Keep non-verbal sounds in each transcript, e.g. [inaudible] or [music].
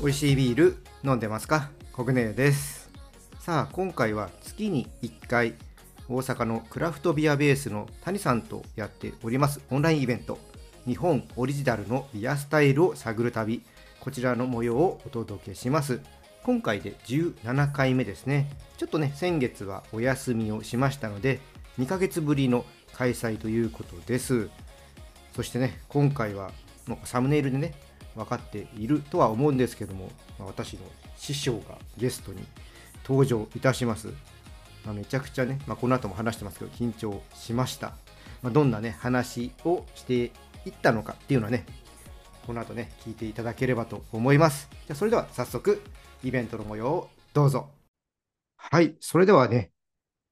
美味しいビール飲んでますか？コグネです。さあ今回は月に1回大阪のクラフトビアベースの谷さんとやっております。オンラインイベント。日本オリジナルのビアスタイルを探る旅。こちらの模様をお届けします。今回で17回目ですねちょっとね先月はお休みをしましたので2ヶ月ぶりの開催ということですそしてね今回はもうサムネイルでね分かっているとは思うんですけども、ま、私の師匠がゲストに登場いたします。まあ、めちゃくちゃね、まあ、この後も話してますけど、緊張しました。まどんなね、話をしていったのかっていうのはね、この後ね、聞いていただければと思います。じゃそれでは早速、イベントの模様をどうぞ。はい、それではね、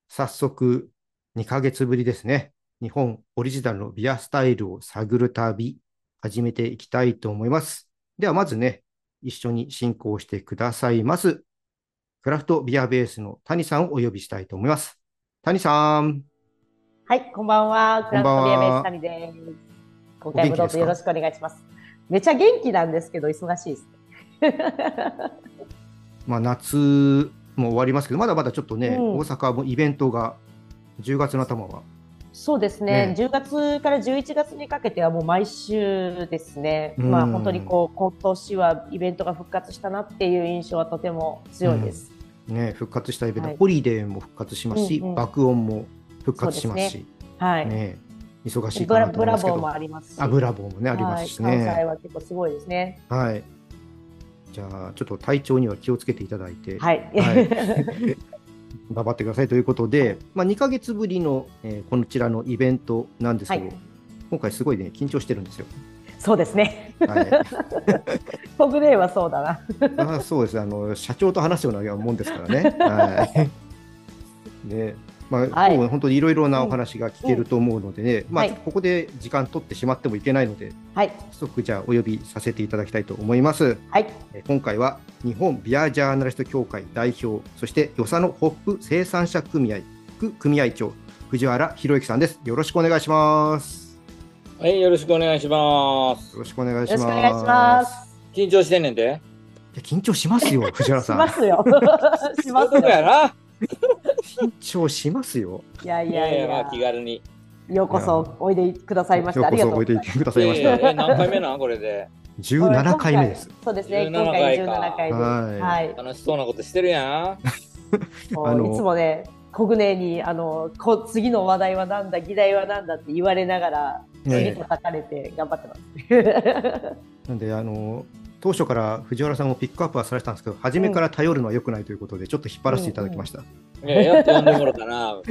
早速、2ヶ月ぶりですね。日本オリジナルのビアスタイルを探る旅始めていきたいと思います。ではまずね、一緒に進行してくださいます。クラフトビアベースの谷さんをお呼びしたいと思います。谷さん。はい、こんばんは。クラフトビアベース谷です。今回もどうぞよろしくお願いします。めちゃ元気なんですけど、忙しいです。[laughs] まあ夏も終わりますけど、まだまだちょっとね、うん、大阪もイベントが10月の頭は。そうですね。ね。10月から11月にかけてはもう毎週ですね、まあ、本当にこう今年はイベントが復活したなっていう印象はとても強いです。うん、ね、復活したイベント、はい、ホリデーも復活しますし、うんうん、爆音も復活しますし、ね、はい。ね、忙しいブラボーもありますあブラボーもねありますしね、関西は結構すごいですね。はいじゃあちょっと体調には気をつけていただいて、はい、はい [laughs] 頑張ってくださいということで、まあ、2か月ぶりの、えー、こちらのイベントなんですけど、はい、今回すごいね緊張してるんですよ。そうですね。はい。トグレーはそうだな。[laughs] あそうですあの社長と話すようなもんですからね。はい。[laughs] で、まあ、はい、今日本当にいろいろなお話が聞けると思うのでね、うん、まあ、ここで時間取ってしまってもいけないので、はい、早速じゃあお呼びさせていただきたいと思います。はい、今回は日本ビアジャーナリスト協会代表、そして与謝野ホップ生産者組合副組合長藤原博之さんです。よろしくお願いします。はい、よろしくお願いします。よろしくお願いします。緊張してんねんで。いや緊張しますよ、藤原さん。しますよ。[laughs] しますよ。[laughs] 緊張しますよ。いやいやいや、まあ、気軽に。ようこそおいでくださいました。ありがとう。おいでくださいました。何回目なんこれで？十七回目です。そうですね。今回十七回目。はい。楽しそうなことしてるやん。[laughs] あのいつもね、コグネにあのこ次の話題はなんだ、議題はなんだって言われながら、次叩かれて頑張ってます。[laughs] なんであの当初から藤原さんもピックアップはされてたんですけど、初めから頼るのはよくないということで、ちょっと引っ張らせていただきました。いや、やっと呼んでもらったな、[laughs] い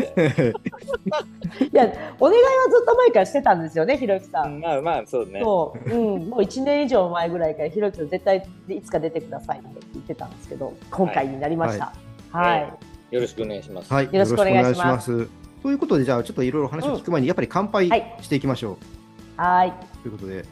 や、お願いはずっと前からしてたんですよね、ひろゆきさん。まあまあ、そうね。そう、うん、もう1年以上前ぐらいから、ひろゆきさん、絶対いつか出てくださいって言ってたんですけど、今回になりました。はい。はいよろしくお願いします。はい、よろしくお願いします。ということで、じゃあ、ちょっといろいろ話を聞く前に、やっぱり乾杯していきましょう。はい。ということで、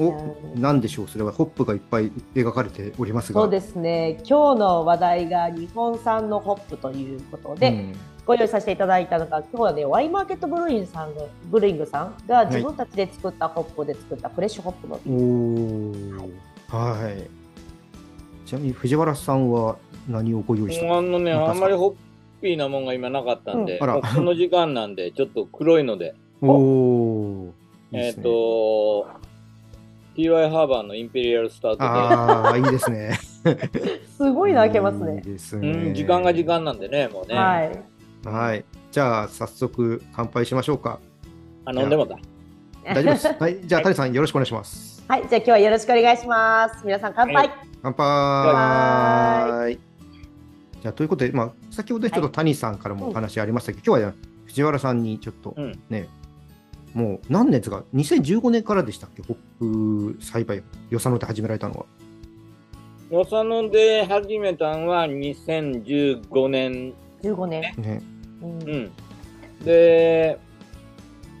お、なんでしょう、それはホップがいっぱい描かれておりますが。そうですね。今日の話題が日本産のホップということで、うん、ご用意させていただいたのが、今日はね、ワイマーケットブルーインさんのブルーイングさんが自分たちで作ったホップで作ったフレッシュホップのビール。はい。はい。ちなみに藤原さんは何をご用意した？あのね、あんまりホッピーなもんが今なかったんで、うん、あこの時間なんで、ちょっと黒いので。おお。えっ、ー、と TY ハーバーのインペリアルスタウトで。ああ、いいですね。[laughs] すごいの開けますね。いいですね、うん。時間が時間なんでね、もうね。はい。はい。じゃあ、早速乾杯しましょうか。あ、飲んでもだ。大丈夫です。[laughs] はい。じゃあ、谷さんよろしくお願いします。はい。じゃあ、今日はよろしくお願いします。皆さん乾杯。はい、乾杯。はい。じゃあ、ということで、まあ、先ほどちょっと谷さんからもお話ありましたけど、はい、今日は藤原さんにちょっとね、うんもう何年ですか、2015年からでしたっけ、ホップ栽培、与謝野で始められたのは。与謝野で始めたのは2015年。15年。ね、うん、で、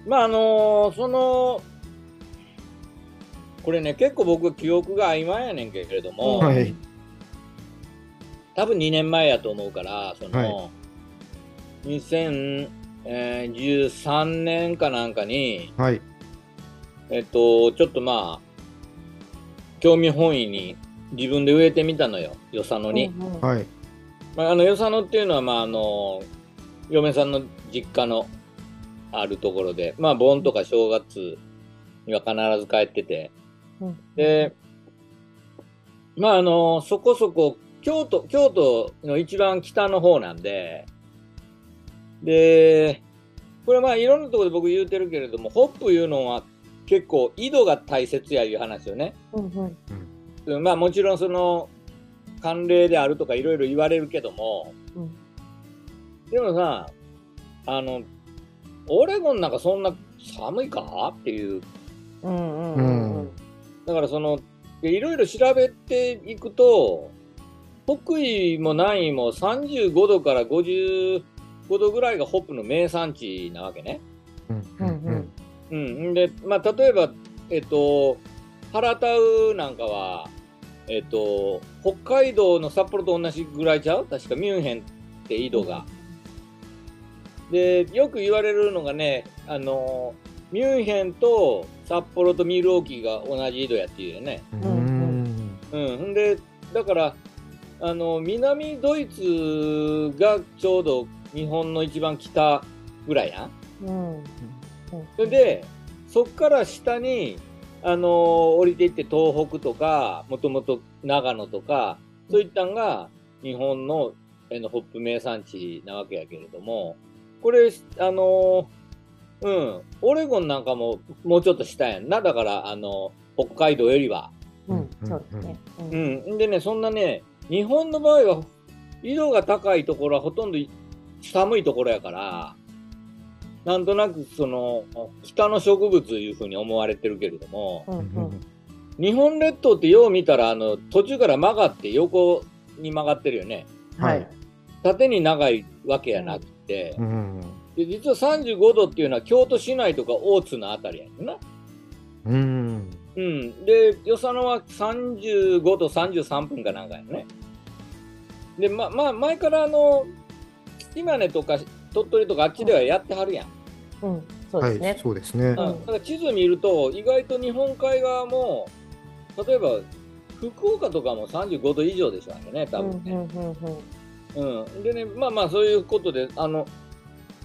まああのその、これね、結構僕、記憶が曖昧やねんけれども、はい、多分2年前やと思うからその、はい、2013年かなんかに、はい、えっとちょっとまあ興味本位に自分で植えてみたのよ与謝野に。はい、まあ、あの与謝野っていうのは、まあ、あの嫁さんの実家のあるところで、まあ、盆とか正月には必ず帰ってて、うん、で、まあ、あの、そこそこ、京都、京都の一番北の方なんで、で、これまあいろんなところで僕言うてるけれども、ホップいうのは結構井戸が大切やいう話よね。うんうん、まあもちろんその慣例であるとかいろいろ言われるけども、うん、でもさ、あの、オレゴンなんかそんな寒いかっていう。うんうんうん、だからその、いろいろ調べていくと、北緯も南緯も35度から55度ぐらいがホップの名産地なわけね。うんうんうん、で、まあ、例えば、えっと、原田ウなんかは、えっと、北海道の札幌と同じぐらいちゃう？確かミュンヘンって緯度が。で、よく言われるのがね、あの、ミュンヘンと札幌とミルウォーキーが同じ緯度やっていうよね。うん。うん。で、だから、あの、南ドイツがちょうど日本の一番北ぐらいやん。うん。それで、そっから下に、あの降りていって東北とか、もともと長野とか、そういったんが日本ののホップ名産地なわけやけれども、これ、あのー、うん、オレゴンなんかももうちょっと下やんな。だから、あのー、北海道よりは。うん、そうですね。うん。でね、そんなね、日本の場合は、緯度が高いところはほとんど寒いところやから、なんとなくその北の植物いうふうに思われてるけれども、うんうん、日本列島ってよう見たらあの途中から曲がって横に曲がってるよね。はい、縦に長いわけやなくて、うん、で実は35度っていうのは京都市内とか大津のあたりやねんな。うん、うん、で与謝野は35度33分かなんかやね。でままあ前からあの島根とか鳥取とかあっちではやってはるやん。うん、そうですね。はい、そうですね。うん、だから地図見ると意外と日本海側も例えば福岡とかも35度以上でしょうね多分ね。うんうんうんうんうん、でね、まあまあそういうことで、あの、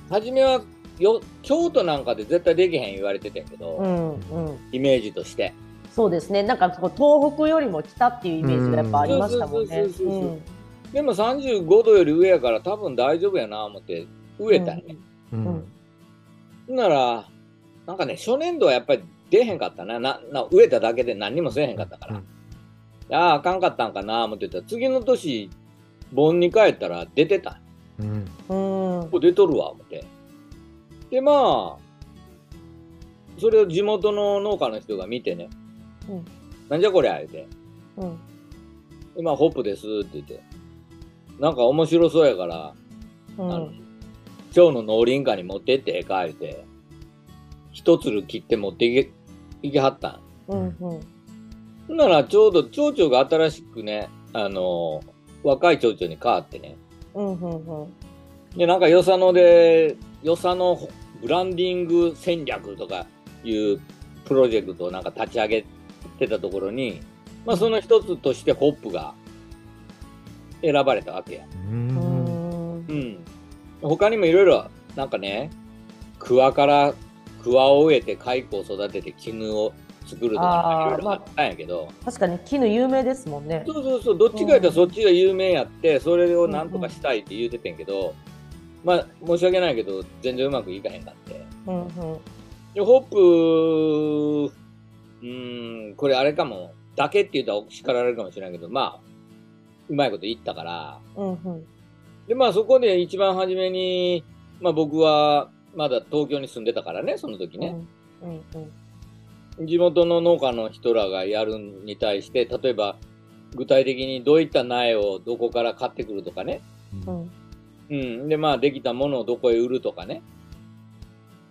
初めはよ京都なんかで絶対できへん言われてたんけど、うんうん、イメージとして。そうですね、なんか東北よりも北っていうイメージがやっぱありましたもんね。でも35度より上やから多分大丈夫やな思って植えたね。うん、うん、なら、なんかね、初年度はやっぱり出へんかったな。なな植えただけで何にもせえへんかったから。うん、ああ、あかんかったんかな思ってたら、次の年盆に帰ったら出てた。うん。ここ出とるわ、思って。で、まあ、それを地元の農家の人が見てね、うん、なんじゃこりゃ、言うて。うん。今、ホップですって言って、なんか面白そうやから、うん、あの今日の農林家に持ってってええか、言うて、一つる切って持っていけ、いけはったん。うんうん。なら、ちょうど町長が新しくね、あのー若い町長に変わってね。うんうんうん。で、なんか、よさので、よさのブランディング戦略とかいうプロジェクトをなんか立ち上げてたところに、まあ、その一つとしてホップが選ばれたわけや。うん。うん。他にもいろいろ、なんかね、桑から、桑を植えて蚕を育てて絹を作るとかいろいろあったんやけど、まあ、確かに絹有名ですもんね。そうそうそうどっちかやったらそっちが有名やって、それをなんとかしたいって言うててんけど、まあ申し訳ないけど全然うまくいかへんかって、うんうん、でホップうんこれあれかも。だけって言ったら叱られるかもしれないけどまあうまいこと言ったから、うんうん、でまあそこで一番初めに、まあ、僕はまだ東京に住んでたからねその時ね、うんうんうん地元の農家の人らがやるに対して、例えば具体的にどういった苗をどこから買ってくるとかね。うん。うん、で、まあ、できたものをどこへ売るとかね。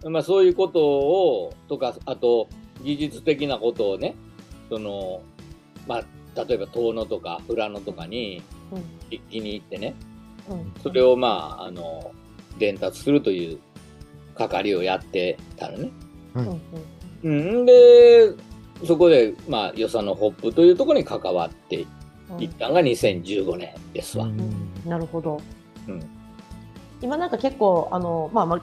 まあ、そういうことを、とか、あと、技術的なことをね、その、まあ、例えば遠野とか富良野とかに、気に入ってね、それをまああの伝達するという係をやってたのね。うん、でそこでまあ与謝野ホップというところに関わっていったのが2015年ですわ。なるほど。うん。今なんか結構あのまあまあ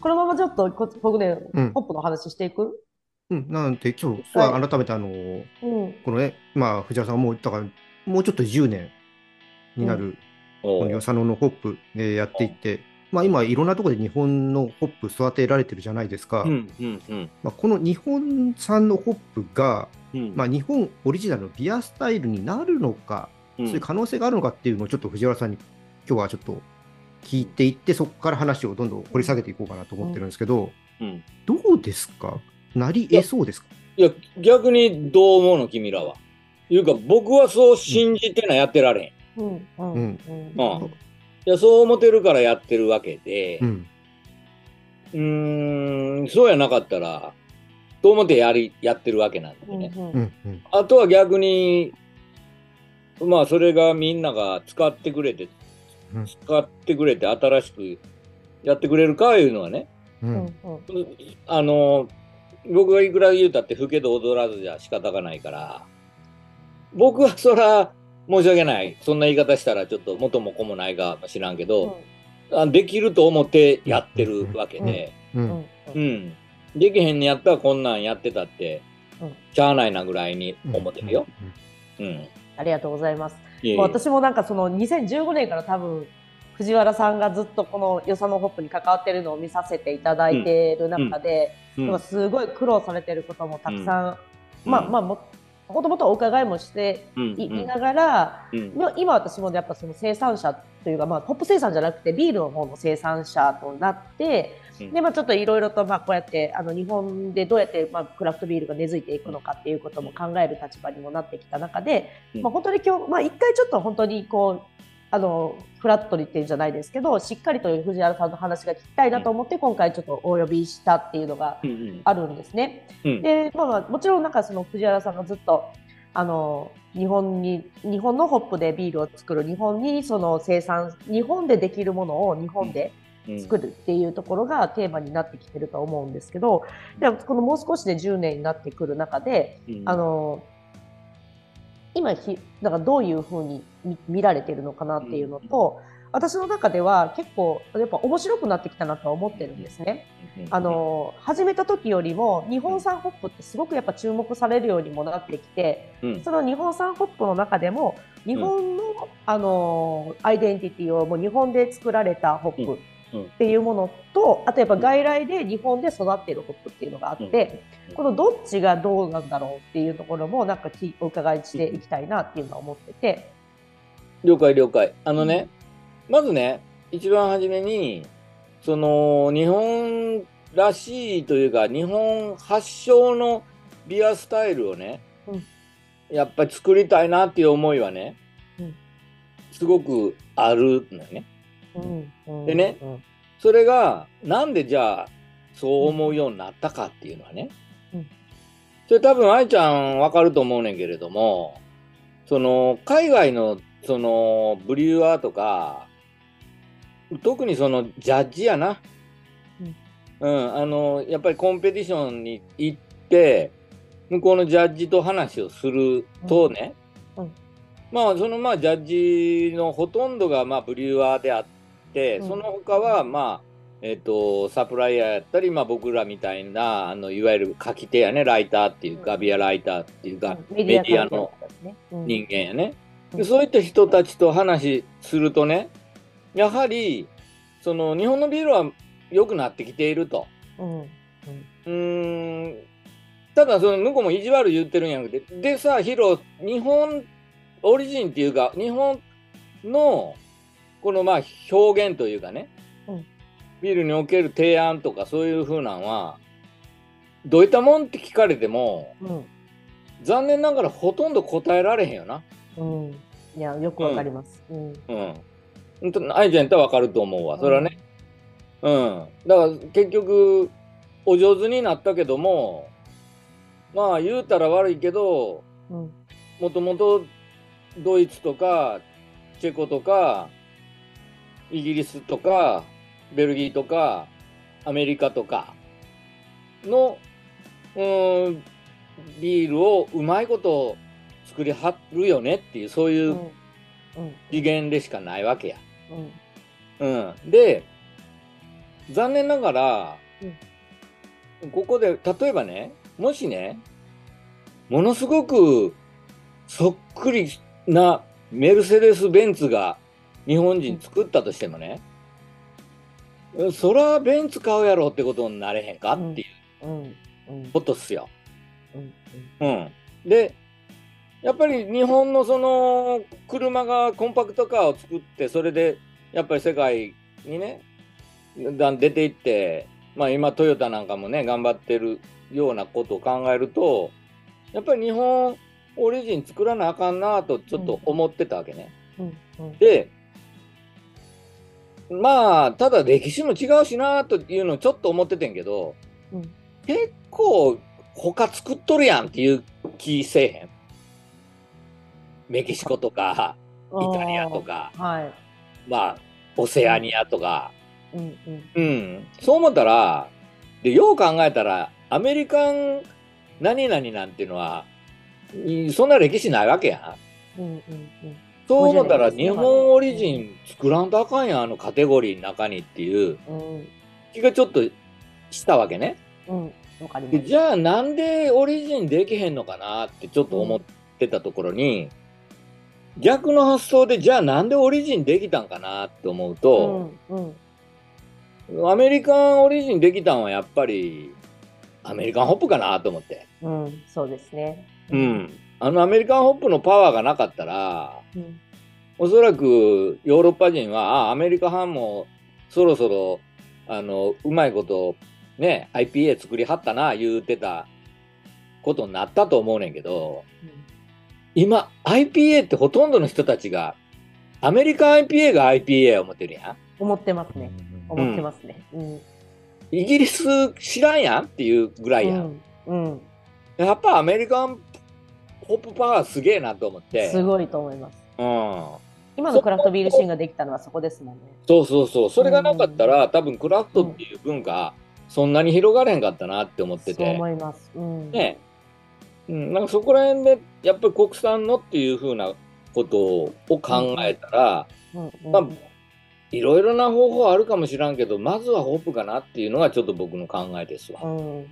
このままちょっと僕ね、うん、ホップの話していく？うん、なんで今日は改めてあの、うん、このね、まあ、藤原さんも言ったから、もうちょっと10年になる、この与謝野のホップ、えー、やっていって、まあ、今、いろんなところで日本のホップ育てられてるじゃないですか。うんうんうん、まあ、この日本産のホップが、うん、まあ、日本オリジナルのビアスタイルになるのか、そういう可能性があるのかっていうのをちょっと藤原さんに今日はちょっと聞いていって、そこから話をどんどん掘り下げていこうかなと思ってるんですけど、どうですか？なり得そうですか？いや、逆にどう思うの、君らは。いうか、僕はそう信じてなやってられん。うん。うん。うん。いや、そう思ってるからやってるわけで、うん、うん、そうやなかったら、と思ってやり、やってるわけなんでね。うんうん、あとは逆に、まあ、それがみんなが使ってくれて、使ってくれて新しくやってくれるかいうのはね、うん、あの、僕がいくら言うたって老けど踊らずじゃ仕方がないから、僕はそら申し訳ない。そんな言い方したらちょっと元も子もないかもしらんけど、うん、できると思ってやってるわけで、うん。うん、できへんにやったらこんなんやってたって、しゃあないなぐらいに思ってるよ。うん。ありがとうございます。私もなんかその2015年から多分藤原さんがずっとこのよさのホップに関わってるのを見させていただいている中で、うん。うん、すごい苦労されてることもたくさん、うん、まあまあももともとお伺いもしてい,、ながら、今私もやっぱその生産者というか、まあ、ホップ生産じゃなくてビールの方の生産者となって、でまあ、ちょっといろいろとまあこうやってあの日本でどうやってまあクラフトビールが根付いていくのかっていうことも考える立場にもなってきた中で、まあ、本当に今日、まあ、一回ちょっと本当にこうあのフラットにっていうんじゃないですけどしっかりと藤原さんの話が聞きたいなと思って、今回ちょっとお呼びしたっていうのがあるんですね。うん。うん、で、まあ、もちろんなんかその藤原さんがずっとあの日本に日本のホップでビールを作る日本にその生産日本でできるものを日本で作るっていうところがテーマになってきてると思うんですけどでこのもう少しで10年になってくる中で、うん、あの今ひなんかどういうふうに見られてるのかなっていうのと、私の中では結構やっぱ面白くなってきたなとは思ってるんですね。あの始めた時よりも日本産ホップってすごくやっぱ注目されるようにもなってきて、うん、その日本産ホップの中でも日本のうん、あのアイデンティティをもう日本で作られたホップっていうものと、あとやっぱ外来で日本で育っているホップっていうのがあって、このどっちがどうなんだろうっていうところもなんかお伺いしていきたいなっていうのは思ってて。了解了解。あのね、まずね、一番初めに、その日本らしいというか、日本発祥のビアスタイルをね、うん、やっぱり作りたいなっていう思いはね、うん、すごくあるのよね。でね、それがなんでじゃあそう思うようになったかっていうのはね、それ多分愛ちゃんわかると思うねんけれどもその海外のそのブリュワーとか特にそのジャッジやな、うん、うん、あのやっぱりコンペティションに行って向こうのジャッジと話をするとね、うん。うん、まあそのまあジャッジのほとんどがまあブリュワーであって、その他はまあえっ、ー、とサプライヤーやったり、まあ、僕らみたいなあのいわゆる書き手やねライターっていうか、ビアライターっていうか、メディアの人間やね、でそういった人たちと話するとねやはりその日本のビールは良くなってきていると。うん、ん。ただその向こうも意地悪言ってるんやなくてでさヒロ日本オリジンっていうか日本のこのまあ表現というかね、うん、ビールにおける提案とかそういうふうなんはどういったもんって聞かれても、うん、残念ながらほとんど答えられへんよな。うん、いやよくわかります。うん。うん。愛ちゃんやったらわかると思うわ。それはね。うん。だから結局お上手になったけどもまあ言うたら悪いけどもともとドイツとかチェコとか、イギリスとか、ベルギーとか、アメリカとかの、うん、ビールをうまいこと作りはるよねっていう、そういう次元でしかないわけや。うん。うん、で、残念ながら、うん、ここで、例えばね、もしね、ものすごくそっくりなメルセデス・ベンツが日本人作ったとしてもね、そらベンツ買うやろってことになれへんかっていうことっすよ。うん。で、やっぱり日本のその車がコンパクトカーを作ってそれでやっぱり世界にねだん出ていってまあ今トヨタなんかもね頑張ってるようなことを考えるとやっぱり日本オリジン作らなあかんなとちょっと思ってたわけね。でまあただ歴史も違うしなというのをちょっと思っててんけど、うん、結構他作っとるやんっていう気せえへん。メキシコとかイタリアとか、はい、まあオセアニアとか、うん、うん、そう思ったらでよう考えたらアメリカン何々なんていうのはそんな歴史ないわけやん。うんうんうん、そう思ったら日本オリジン作らんとあかんやんあのカテゴリーの中にっていう気がちょっとしたわけね。うん、じゃあなんでオリジンできへんのかなってちょっと思ってたところに、逆の発想でじゃあなんでオリジンできたんかなって思うと、うんうん、アメリカンオリジンできたんはやっぱりアメリカンホップかなと思って。うん、そうですね。うん。あのアメリカンホップのパワーがなかったら、うん、おそらくヨーロッパ人は、あアメリカンもそろそろ、あの、うまいことね、IPA 作りはったな、言うてたことになったと思うねんけど、うん今、IPA ってほとんどの人たちが、アメリカ IPA が IPA 思ってるやん。思ってますね。思ってますね。うん、イギリス知らんやんっていうぐらいやん。うん、うん、やっぱアメリカンホップパワーすげえなと思って。すごいと思います。うん。今のクラフトビールシーンができたのはそこですもんね。そうそうそう。それがなかったら、うん、多分クラフトっていう文化、そんなに広がれへんかったなって思ってて。そう思います。うん、ねうん、なんかそこら辺でやっぱり国産のっていうふうなことを考えたら、まあ、いろいろな方法あるかもしらんけどまずはホップかなっていうのがちょっと僕の考えですわ。うんうん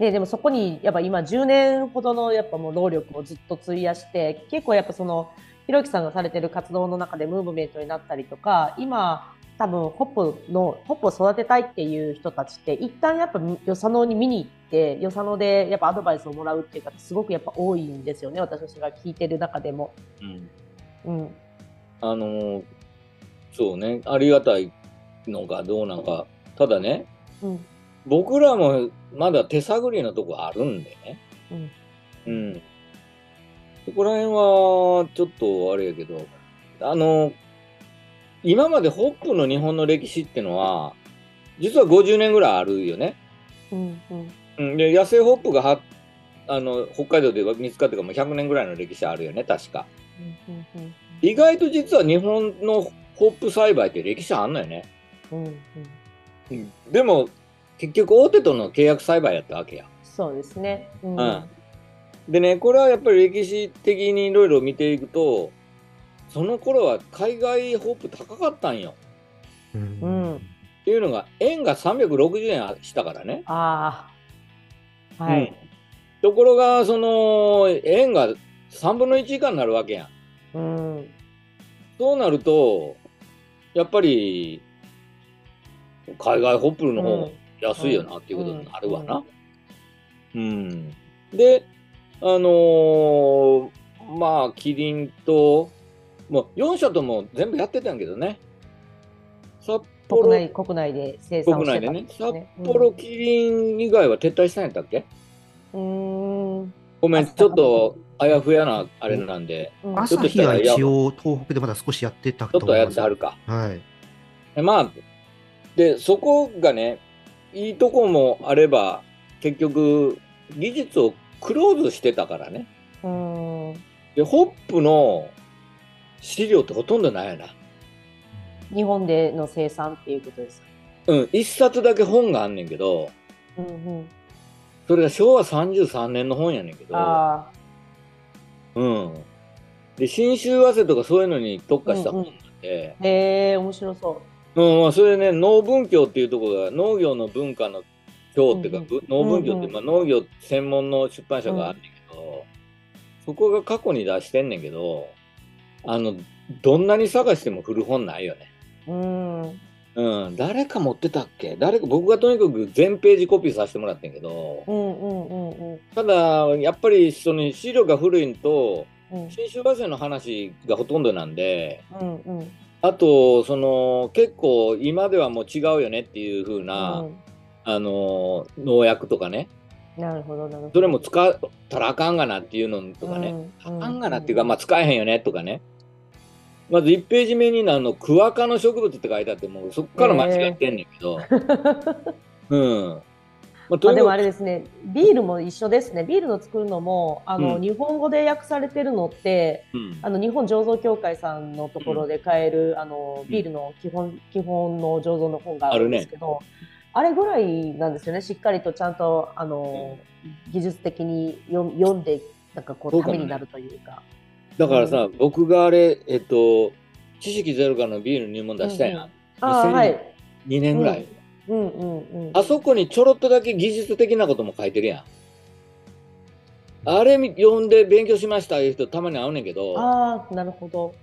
ね、でもそこにやっぱ今10年ほどのやっぱもう労力をずっと費やして結構やっぱそのひろゆきさんがされてる活動の中でムーブメントになったりとか今多分ホップのホップを育てたいっていう人たちって一旦やっぱ与謝野に見に行って与謝野でやっぱアドバイスをもらうっていう方すごくやっぱ多いんですよね私が聞いてる中でも。うん、うん、あのそうねありがたいのかどうなんかただね、うん、僕らもまだ手探りのとこあるんでね。うん、うん、そこら辺はちょっとあれやけどあの今までホップの日本の歴史ってのは、実は50年ぐらいあるよね。うんうん、で野生ホップがはあの北海道で見つかってからも100年ぐらいの歴史あるよね確か、うんうん、意外と実は日本のホップ栽培って歴史あんのよね、うん。うん、でも結局大手との契約栽培やったわけや。そうですね、うん、うん、でねこれはやっぱり歴史的にいろいろ見ていくとその頃は海外ホップ高かったんよ。うん、っていうのが円が360円したからね。ああ。はい、うん、ところがその円が3分の1以下になるわけやん。うん、そうなるとやっぱり海外ホップの方が安いよなっていうことになるわな。うん、うん、であのー、まあキリンともう4社とも全部やってたんけどね。札幌国内国内で生産してたんですね、札幌キリン以外は撤退したんやったっけ？うんごめん、ちょっとあやふやなあれなんで。朝日は一応東北でまだ少しやってたとちょっとやってはるか。はい。まあ、で、そこがね、いいとこもあれば、結局、技術をクローズしてたからね。うんで、ホップの資料ってほとんどないよな。日本での生産っていうことですか？うん、一冊だけ本があんねんけど、うんうん、それが昭和33年の本やねんけど、うん。で、新州和製とかそういうのに特化した本なんで、うんうん、へえ、面白そう。うん、まあ、それね、農文教っていうところが農業の文化の教っていうか、うんうん、農文教って、まあ、農業専門の出版社があんねんけど、うん、そこが過去に出してんねんけど、あの、どんなに探しても古本ないよね。うん。うん、誰か持ってたっけ？誰か僕がとにかく全ページコピーさせてもらってんけど、うんうんうんうん、ただやっぱりその資料が古いのと、うん、新州和製の話がほとんどなんで、うんうん、あとその結構今ではもう違うよねっていう風な、うん、あの農薬とかね。なるほどなるほど。それも使ったらあかんがなっていうのとかね、うん、あかんがなっていうか、まあ使えへんよねとかね、まず1ページ目にあのクワ科の植物って書いてあってもうそこから間違ってんねんけど、えー、うんまあ、でもあれですねビールも一緒ですね。ビールの作るのもあの、うん、日本語で訳されてるのって、うん、あの日本醸造協会さんのところで買える、うん、あのビールの基本基本の醸造の本があるんですけどあ、ね,、れぐらいなんですよね。しっかりとちゃんとあの、技術的に読んでなんかこうためになるというか。だからさ、うん、僕があれ、えっと、知識ゼロからのビール入門出したやん。うんうん、2002年ぐらい。うんうんうん、あそこにちょろっとだけ技術的なことも書いてるやん。あれ読んで勉強しましたいう人たまに会うねんけど。ああ、なるほど。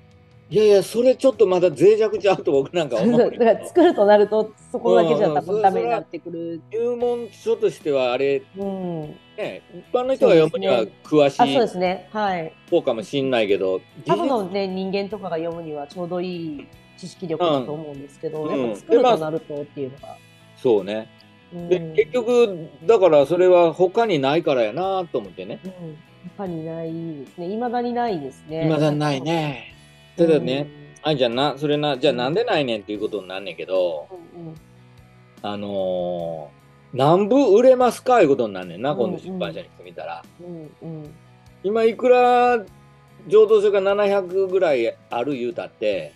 いやいや、それちょっとまだ脆弱ちゃうと僕なんか思う。[laughs] だから作るとなると、そこだけじゃ多分ダメになってくる。入門書としてはあれ、うん、ね、一般の人が読むには詳しい、そうですね、はい。そうかもしんないけど、多分のね、人間とかが読むにはちょうどいい知識力だと思うんですけど、うん、やっぱ作るとなるとっていうのが。そうね。で結局だからそれは他にないからやなと思ってね。うん、他にないですね。いまだにないですね。いまだにないね。ただね、あいじゃなそれなじゃあなんでないねんっていうことになんねんけど、うんうん、あのー、何部売れますかいうことになんねんな、今度出版社に見たら。うんうん、今いくら浄土書が700ぐらいある言うたって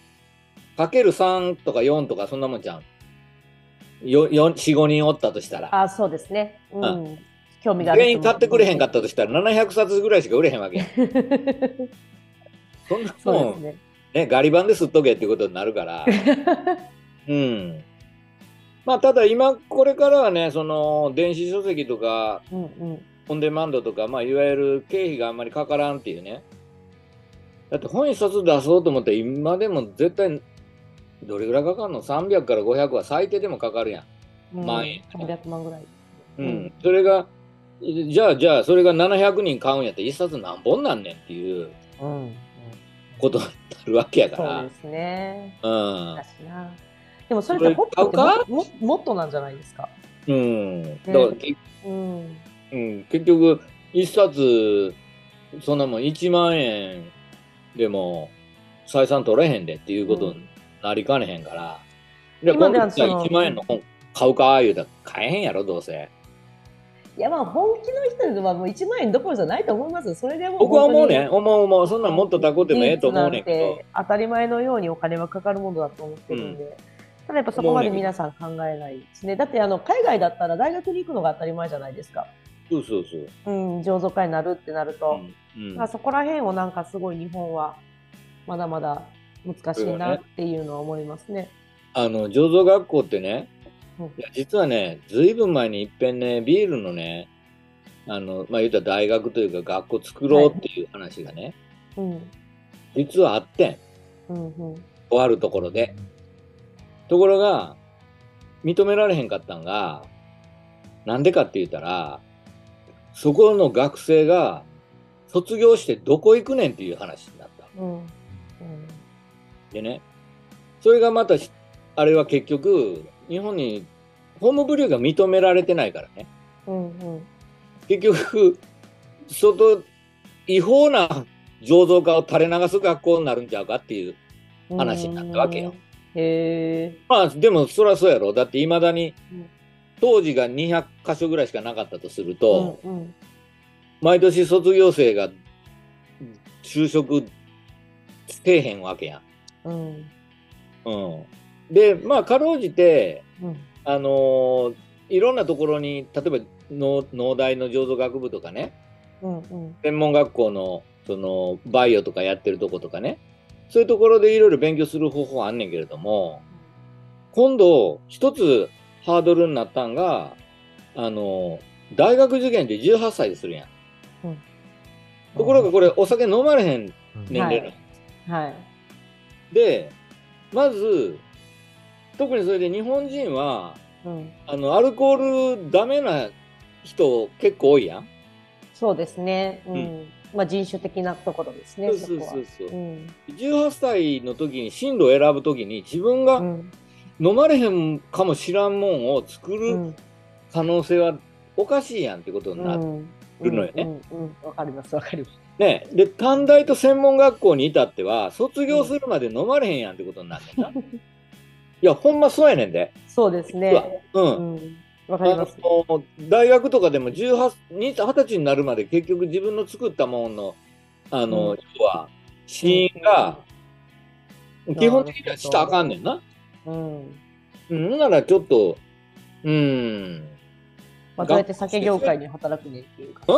かける3とか4とかそんなもんじゃん。45人おったとしたら。あそうですね。うん、うん、興味がある全員買ってくれへんかったとしたら700冊ぐらいしか売れへんわけやん。[laughs] そんなもん、ね、ね、ガリ版で吸っとけっていうことになるから。[laughs] うん。まあ、ただ今、これからはね、その、電子書籍とか、うんうん、オンデマンドとか、まあ、いわゆる経費があんまりかからんっていうね。だって本一冊出そうと思って今でも絶対、どれぐらいかかるの ?300 から500は最低でもかかるやん。うん、万円。300万ぐらい。うん。それが、じゃあ、じゃあ、それが700人買うんやって、一冊何本なんねんっていう。うんことになるわけやから。そうですね。うん。でもそれってホップってももっとなんじゃないですか？うん。だから、うん、うん、結局一冊そんなもん1万円でも採算取れへんでっていうことになりかねへんから。うん、で今度は1万円の本買うか言うたら買えへんやろどうせ。いやまあ本気の人はもう1万円どころじゃないと思います。それでも僕は思うね思う思うそんなんもっとたこってもええと思うねんけど。当たり前のようにお金はかかるものだと思ってるんで、うん、ただやっぱそこまで皆さん考えないですね。だってあの海外だったら大学に行くのが当たり前じゃないですか。そうそうそう。うん醸造家になるってなると、うんうん、そこら辺をなんかすごい日本はまだまだ難しいなっていうのは思いますね。あの醸造学校ってねいや実はね、ずいぶん前にいっぺんね、ビールのね、あの、まあ言うたら大学というか学校作ろうっていう話がね、はいうん、実はあってん。うんうん、とあるところで。ところが、認められへんかったんが、なんでかって言ったら、そこの学生が卒業してどこ行くねんっていう話になった。うん。うん、でね、それがまた、あれは結局、日本にホームブリューが認められてないからね。うんうん、結局、外、違法な醸造家を垂れ流す学校になるんちゃうかっていう話になったわけよ。へまあでもそりゃそうやろ。だっていまだに当時が200箇所ぐらいしかなかったとすると、うんうん、毎年卒業生が就職せえへんわけやん。うん。うん。で、まあ、かろうじて、うん、あのー、いろんなところに、例えば農農大の醸造学部とかね、うんうん、専門学校のそのバイオとかやってるとことかね、そういうところでいろいろ勉強する方法あんねんけれども、今度、一つハードルになったんが、あの、大学受験って18歳でするやん。うん、ところがこれ、お酒飲まれへん年齢なんです。はい。はい、で、まず、特にそれで日本人は、うん、あのアルコールダメな人結構多いやん。そうですね。うん。うん、まあ人種的なところですね。そうそうそうそう。うん、18歳の時に進路を選ぶ時に自分が飲まれへんかもしらんもんを作る可能性はおかしいやんってことになるのよね。わかりますわかります。ね、で短大と専門学校に至っては卒業するまで飲まれへんやんってことになるねんな。いやほんまそうやねんで。そうですね。うん。わ、かります。大学とかでも18 20歳になるまで結局自分の作ったもののあの、要は死因が、基本的にはしたあかんねんな。うん。うん、ならちょっと、うん。まあ、どうやって酒業界に働くねっていうか、ね、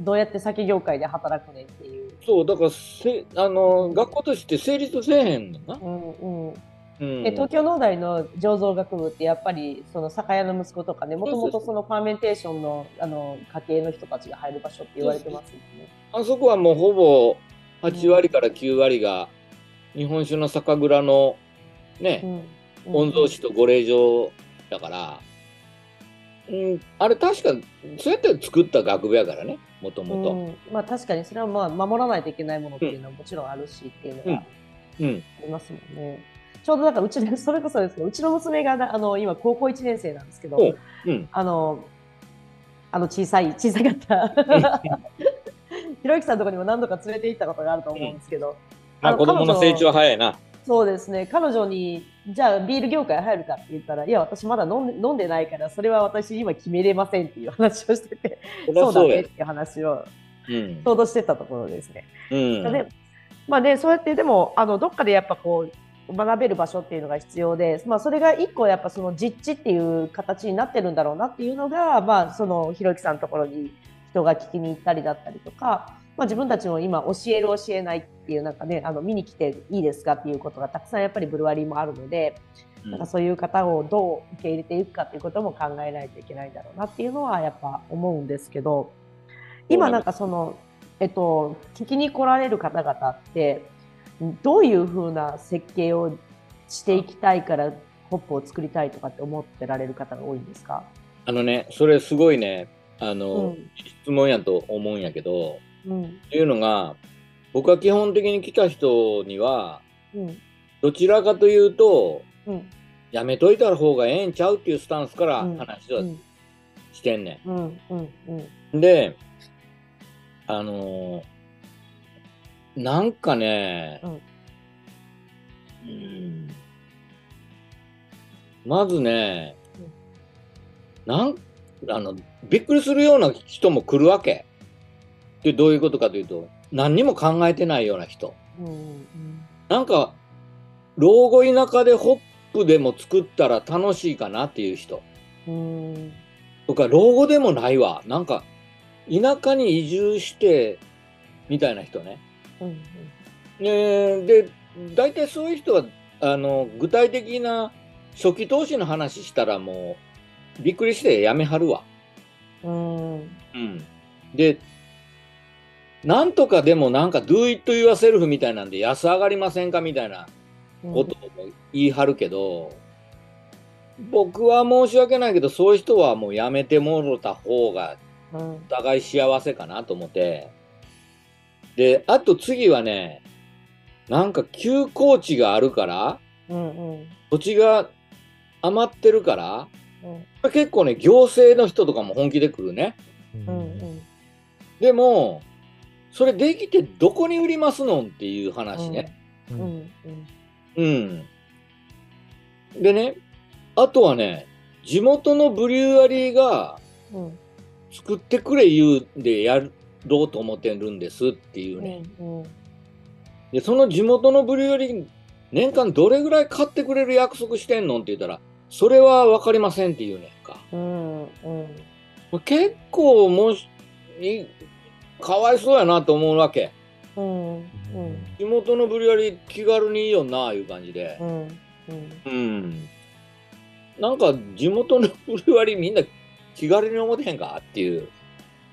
どうやって酒業界で働くねっていう。そう、だからせあの、学校として成立せえへんねんな。うんうんうん、東京農大の醸造学部ってやっぱりその酒屋の息子とかねもともとそのファーメンテーションのあの家系の人たちが入る場所って言われてますよね。あそこはもうほぼ8割から9割が日本酒の酒蔵のね、御曹司とご令嬢だから、うん、あれ確かそうやって作った学部やからねもともと。まあ確かにそれはまあ守らないといけないものっていうのはもちろんあるしっていうのがありますもんね。ちょうどなんかうちでそれこそですけどうちの娘があの今高校1年生なんですけど、うん、あのあの小さい小さかった。[laughs] ひろゆきさんのところにも何度か連れて行ったことがあると思うんですけど、うん、あ子供の成長は早いなそうですね。彼女にじゃあビール業界入るかって言ったらいや私まだ飲んで飲んでないからそれは私今決めれませんっていう話をしててそうだねっていう話をちょうどしてたところですね。うん、でまあね、そうやってでもあのどっかでやっぱこう学べる場所っていうのが必要で、まあ、それが一個やっぱその実地っていう形になってるんだろうなっていうのが、まあ、そのひろゆきさんのところに人が聞きに行ったりだったりとか、まあ、自分たちも今教える教えないっていうなんかねあの見に来ていいですかっていうことがたくさんやっぱりブルワリーもあるので、うん、なんかそういう方をどう受け入れていくかっていうことも考えないといけないんだろうなっていうのはやっぱ思うんですけど今なんかその、えっと、聞きに来られる方々ってどういうふうな設計をしていきたいからホップを作りたいとかって思ってられる方が多いんですか？あのねそれすごいねあの、うん、質問やと思うんやけどうん、っていうのが僕は基本的に来た人には、うん、どちらかというと、うん、やめといた方がええんちゃうっていうスタンスから話はしてんねん。であのー、なんかね、うん、まずね、なんあのびっくりするような人も来るわけ。でどういうことかというと何にも考えてないような人、うんうん、なんか老後田舎でホップでも作ったら楽しいかなっていう人、うん、とか老後でもないわ。なんか田舎に移住してみたいな人ね。うん。うん、で大体そういう人はあの具体的な初期投資の話したらもうびっくりしてやめはるわ。うん、うん、でなんとかでもなんか do it yourself みたいなんで安上がりませんかみたいなことを言い張るけど、うん、僕は申し訳ないけどそういう人はもうやめてもろた方がお互い幸せかなと思って、であと次はねなんか休耕地があるから、うんうん、土地が余ってるから、うん、結構ね行政の人とかも本気で来るね。うんうん、でもそれできてどこに売りますのんっていう話ね。うん。うん。でね、あとはね、地元のブリュワリーが作ってくれ言うんでやろうと思ってるんですっていうね。うんうん、でその地元のブリュワリー年間どれぐらい買ってくれる約束してんのって言ったらそれは分かりませんって言うねんか。うんうん、結構もしかわいそうやなと思うわけ。うん。うん、地元のブリュワリー気軽にいいよないう感じで。うん、うん、なんか地元のブリュワリーみんな気軽に思ってへんかっていう。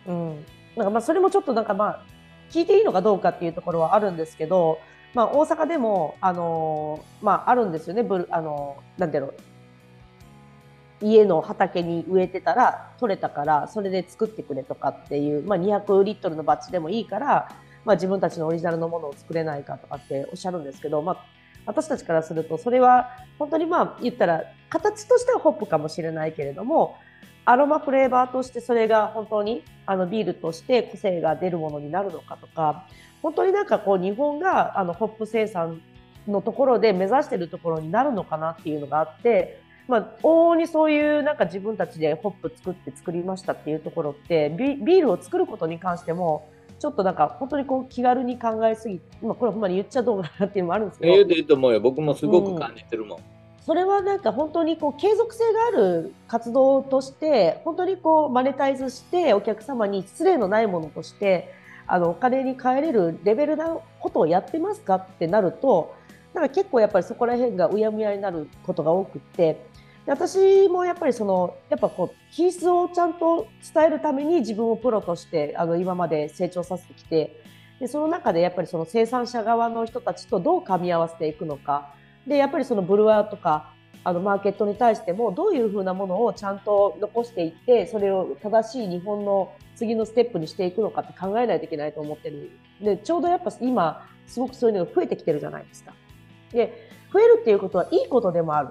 うん、なんかまあそれもちょっとなんかまあ聞いていいのかどうかっていうところはあるんですけど、まあ、大阪でも、あのまあ、あるんですよね、ブあのなんだろう家の畑に植えてたら取れたからそれで作ってくれとかっていう、まあ、200リットルのバッジでもいいから、まあ、自分たちのオリジナルのものを作れないかとかっておっしゃるんですけど、まあ、私たちからするとそれは本当にまあ言ったら形としてはホップかもしれないけれどもアロマフレーバーとしてそれが本当にあのビールとして個性が出るものになるのかとか本当になんかこう日本があのホップ生産のところで目指しているところになるのかなっていうのがあってまあ、往々にそういうなんか自分たちでホップ作って作りましたっていうところってビールを作ることに関してもちょっとなんか本当にこう気軽に考えすぎまあ、これほんまに言っちゃどうかなっていうのもあるんですけど。言うといいと思うよ。僕もすごく感じてるもん、うん、それはなんか本当にこう継続性がある活動として本当にこうマネタイズしてお客様に失礼のないものとしてあのお金に換えれるレベルなことをやってますかってなるとなんか結構やっぱりそこら辺がうやむやになることが多くって私もやっぱりそのやっぱこう品質をちゃんと伝えるために自分をプロとしてあの今まで成長させてきてでその中でやっぱりその生産者側の人たちとどう噛み合わせていくのか。でやっぱりそのブルワーとかあのマーケットに対してもどういうふうなものをちゃんと残していってそれを正しい日本の次のステップにしていくのかって考えないといけないと思ってる。でちょうどやっぱ今すごくそういうのが増えてきてるじゃないですか。で増えるっていうことはいいことでもある。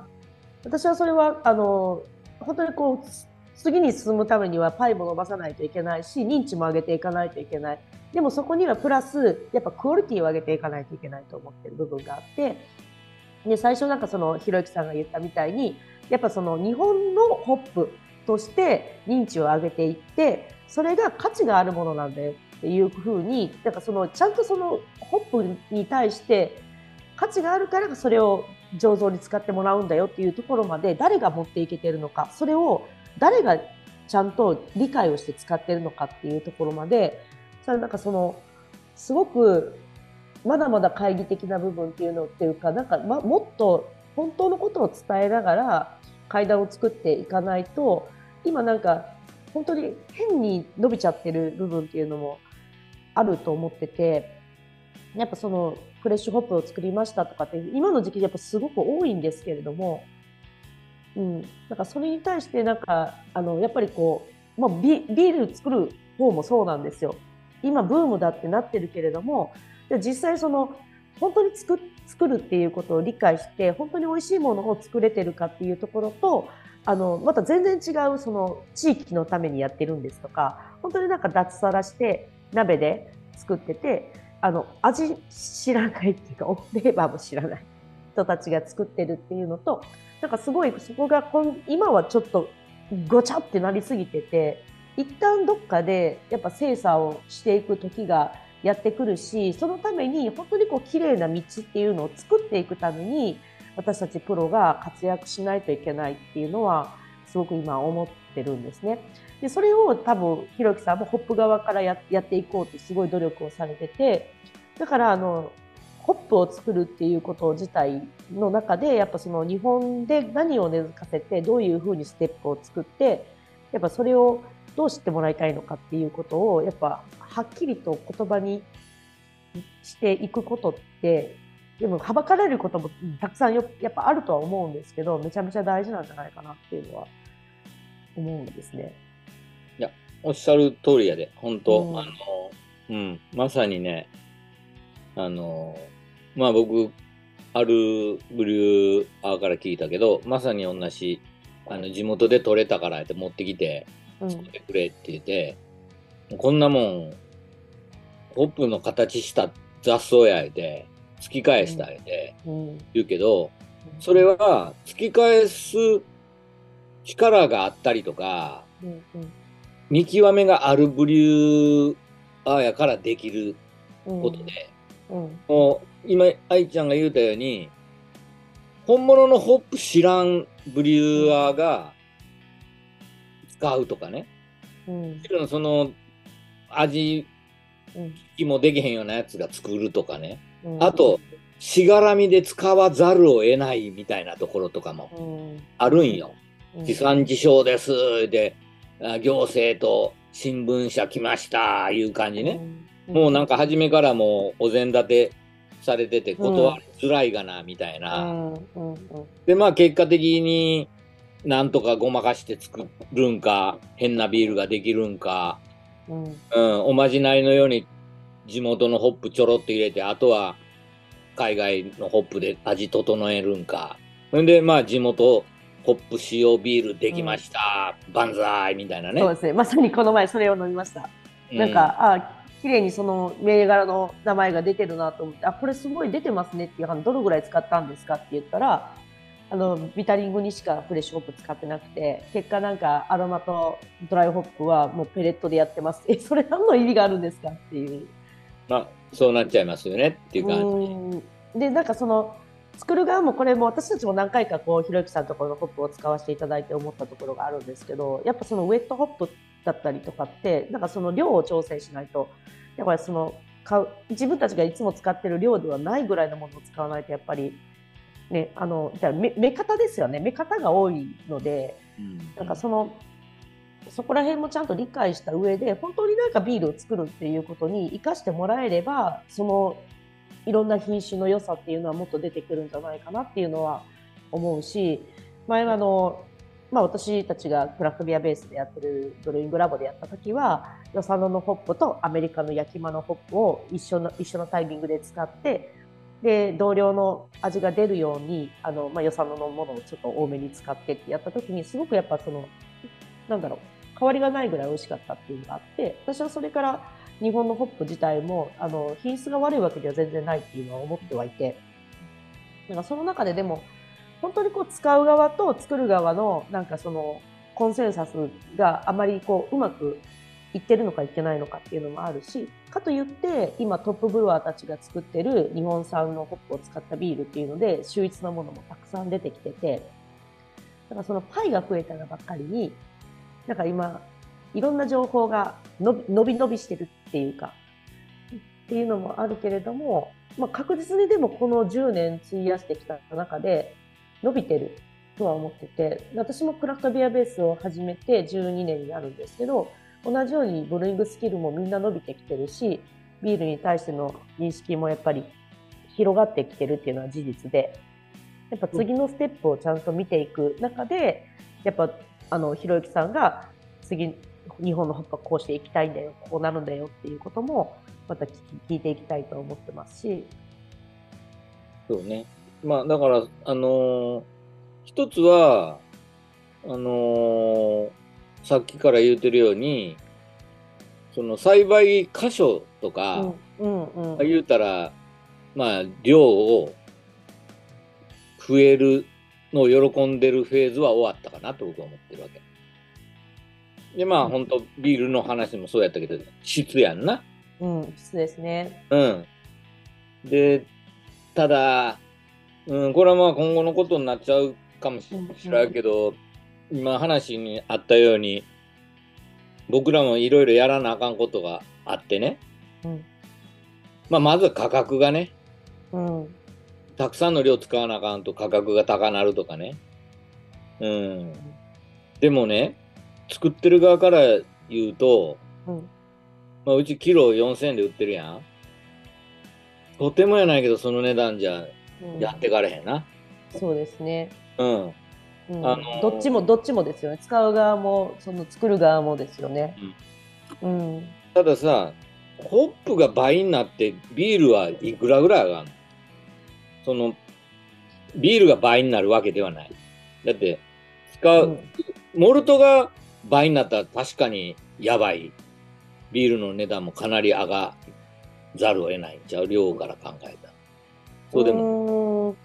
私はそれはあの本当にこう次に進むためにはパイも伸ばさないといけないし認知も上げていかないといけない。でもそこにはプラスやっぱクオリティを上げていかないといけないと思ってる部分があってで最初なんかそのひろゆきさんが言ったみたいにやっぱその日本のホップとして認知を上げていってそれが価値があるものなんだよっていうふうになんかそのちゃんとそのホップに対して価値があるからそれを醸造に使ってもらうんだよっていうところまで誰が持っていけてるのかそれを誰がちゃんと理解をして使ってるのかっていうところまでそれなんかそのすごくまだまだ懐疑的な部分っていうのっていうかなんか、ま、もっと本当のことを伝えながら階段を作っていかないと今なんか本当に変に伸びちゃってる部分っていうのもあると思っててやっぱそのフレッシュホップを作りましたとかって今の時期やっぱすごく多いんですけれども、うん、なんかそれに対してなんかあのやっぱりこう、まあ、ビール作る方もそうなんですよ。今ブームだってなってるけれども実際その本当に作作るっていうことを理解して本当に美味しいものを作れてるかっていうところとあのまた全然違うその地域のためにやってるんですとか本当になんか脱サラして鍋で作っててあの味知らないっていうかフレーバーも知らない人たちが作ってるっていうのとなんかすごいそこが今はちょっとごちゃってなりすぎてて一旦どっかでやっぱ精査をしていく時がやってくるしそのために本当にこう綺麗な道っていうのを作っていくために私たちプロが活躍しないといけないっていうのはすごく今思っってるんですね。でそれを多分ひろきさんもホップ側からやっていこうってすごい努力をされててだからあのホップを作るっていうこと自体の中でやっぱその日本で何を根付かせてどういうふうにステップを作ってやっぱそれをどう知ってもらいたいのかっていうことをやっぱはっきりと言葉にしていくことってでもはばかれることもたくさんやっぱあるとは思うんですけどめちゃめちゃ大事なんじゃないかなっていうのは思うんですね。おっしゃる通りやで、本当、うん、あの、うん、まさにね、あの、まあ僕、あるブリューアーから聞いたけど、まさに同じ、あの、地元で取れたからって持ってきて、作ってくれって言って、うん、こんなもん、ホップの形した雑草やいて、突き返したいて、言うけど、それは突き返す力があったりとか、うんうん。見極めがあるブリューアーやからできることで、うん、もう今愛ちゃんが言うたように本物のホップ知らんブリュワーが使うとかね、うん、その味気もできへんようなやつが作るとかね、うん、あとしがらみで使わざるを得ないみたいなところとかもあるんよ。地産地消です。で行政と新聞社来ましたいう感じね、もうなんか初めからもうお膳立てされてて断りづらいがなみたいな、でまあ結果的になんとかごまかして作るんか変なビールができるんか、うん、うん、おまじないのように地元のホップちょろっと入れてあとは海外のホップで味整えるんか。んでまあ地元ホップ使用ビールできました、うん、万歳みたいなね。そうですね。まさにこの前それを飲みました、うん、なんかあ綺麗にその銘柄の名前が出てるなと思ってあこれすごい出てますねっていうどのぐらい使ったんですかって言ったらあのビタリングにしかフレッシュホップ使ってなくて結果なんかアロマとドライホップはもうペレットでやってます。えそれ何の意味があるんですかっていう。まあそうなっちゃいますよねっていう感じ。でなんかその作る側もこれも私たちも何回かこうひろゆきさんのところのホップを使わせていただいて思ったところがあるんですけどやっぱそのウェットホップだったりとかってなんかその量を調整しないとだからその買う自分たちがいつも使ってる量ではないぐらいのものを使わないとやっぱりね、あの目目方ですよね。目方が多いので、うん、なんかそのそこら辺もちゃんと理解した上で本当になんかビールを作るっていうことに生かしてもらえればそのいろんな品種の良さっていうのはもっと出てくるんじゃないかなっていうのは思うし前あの、まあ、私たちがクラフトビアベースでやってるドルイングラボでやった時は与謝野のホップとアメリカの焼き間のホップを一緒の一緒のタイミングで使ってで同量の味が出るようにあの、まあ、与謝野のものをちょっと多めに使ってってやった時にすごくやっぱそのなんだろう変わりがないぐらい美味しかったっていうのがあって私はそれから日本のホップ自体もあの品質が悪いわけでは全然ないっていうのは思ってはいて。なんかその中ででも本当にこう使う側と作る側のなんかそのコンセンサスがあまりこううまくいってるのかいってないのかっていうのもあるしかといって今トップブルワーたちが作ってる日本産のホップを使ったビールっていうので秀逸なものもたくさん出てきててだからそのパイが増えたらばっかりになんか今いろんな情報が伸び伸び伸びしてるっていうかっていうのもあるけれども、まあ、確実にでもこの10年費やしてきた中で伸びてるとは思ってて私もクラフトビアベースを始めて12年になるんですけど同じようにブルーイングスキルもみんな伸びてきてるしビールに対しての認識もやっぱり広がってきてるっていうのは事実でやっぱ次のステップをちゃんと見ていく中でやっぱあのひろゆきさんが次日本のホップはこうしていきたいんだよこうなるんだよっていうこともまた聞いていきたいと思ってますし。そうね。まあだからあのー、一つはあのーさっきから言うてるようにその栽培箇所とか、うんうんうん、言うたらまあ量を増えるのを喜んでるフェーズは終わったかなと僕は思ってるわけ。でまあ、うん、本当ビールの話もそうやったけど質やんな。うん、質ですね。うん。でただ、うん、これはまあ今後のことになっちゃうかもしれないけど、うんうん今話にあったように僕らもいろいろやらなあかんことがあってね、うん、まあ、まずは価格がね、うん、たくさんの量使わなあかんと価格が高なるとかね、うん、でもね作ってる側から言うと、うん、まあ、うちキロ4000円で売ってるやん。とてもやないけどその値段じゃやってかれへんな、そうですね。うん。あのどっちもどっちもですよね。使う側もその作る側もですよね、うん、うん、たださホップが倍になってビールはいくらぐらい上がるの？そのビールが倍になるわけではない。だって使う、うん、モルトが倍になったら確かにやばい。ビールの値段もかなり上がざるを得ない。んちゃう量から考えたそうでも。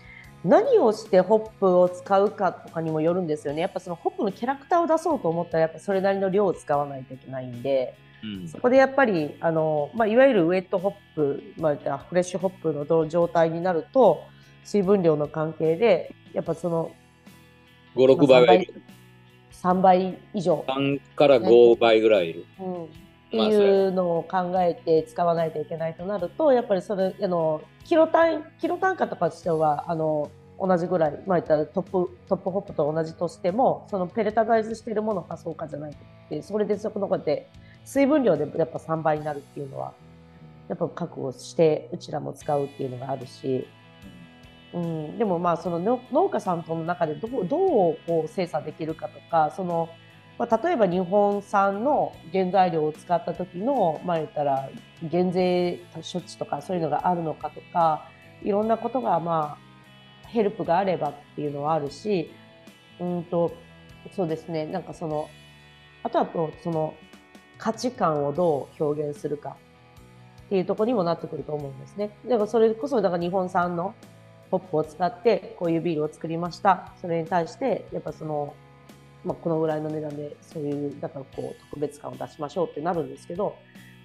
何をしてホップを使うかとかにもよるんですよね。やっぱそのホップのキャラクターを出そうと思ったらやっぱそれなりの量を使わないといけないんで、うん、そこでやっぱりあの、まあ、いわゆるウェットホップ、まあ、フレッシュホップの状態になると水分量の関係でやっぱその56倍は3倍以上。3から5倍ぐらい。いる、うんっていうのを考えて使わないといけないとなるとやっぱりそれあのキロ単キロ単価とかとしてはあの同じぐらい、まあ、言ったらトップトップホップと同じとしてもそのペレタダイズしているものかそうかじゃないってそれでそこのこうやって水分量でやっぱ3倍になるっていうのはやっぱ覚悟してうちらも使うっていうのがあるし、うん、でもまあその農家さんとの中でどうどうこう精査できるかとかその、まあ、例えば日本産の原材料を使った時のまあ言ったら減税処置とかそういうのがあるのかとかいろんなことがまあヘルプがあればっていうのはあるし、うんと、そうですね、なんかその、あとはその価値観をどう表現するかっていうとこにもなってくると思うんですね。だからそれこそ、だから日本産のホップを使ってこういうビールを作りました。それに対して、やっぱその、まあ、このぐらいの値段でそういう、だからこう特別感を出しましょうってなるんですけど、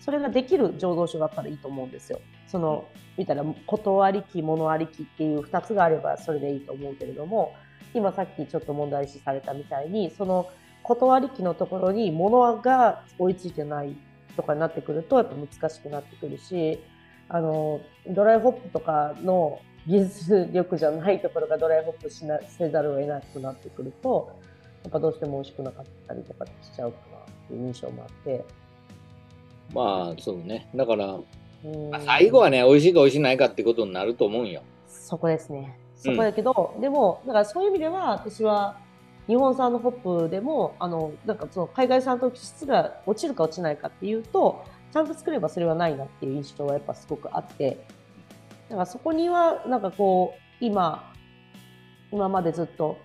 それができる醸造所だったらいいと思うんですよ。その見たらことありきものありきっていう2つがあればそれでいいと思うけれども今さっきちょっと問題視されたみたいにそのことありきのところにものが追いついてないとかになってくるとやっぱ難しくなってくるしあのドライホップとかの技術力じゃないところがドライホップしなせざるを得なくなってくるとやっぱどうしても美味しくなかったりとかしちゃうかなっていう印象もあって。まあそうね。だから、まあ、最後はね美味しいか美味しないかってことになると思うんよ。そこですね。そこだけど、うん、でもだからそういう意味では私は日本産のホップでもあのなんかその海外産と質が落ちるか落ちないかっていうとちゃんと作ればそれはないなっていう印象はやっぱすごくあってだからそこにはなんかこう今今までずっと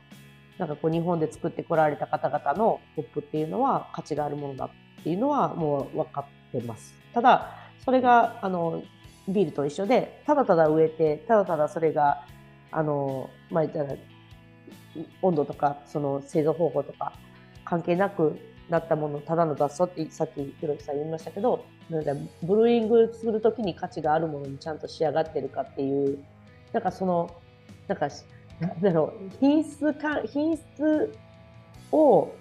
なんかこう日本で作ってこられた方々のホップっていうのは価値があるものだっていうのはもう分かってます。ただそれがあのビールと一緒でただただ植えてただただそれがあのまあ温度とかその製造方法とか関係なくなったものただの雑草ってさっきひろきさん言いましたけどブルーイングする時に価値があるものにちゃんと仕上がってるかっていうなんかそのなんかなんだろう品質か品質を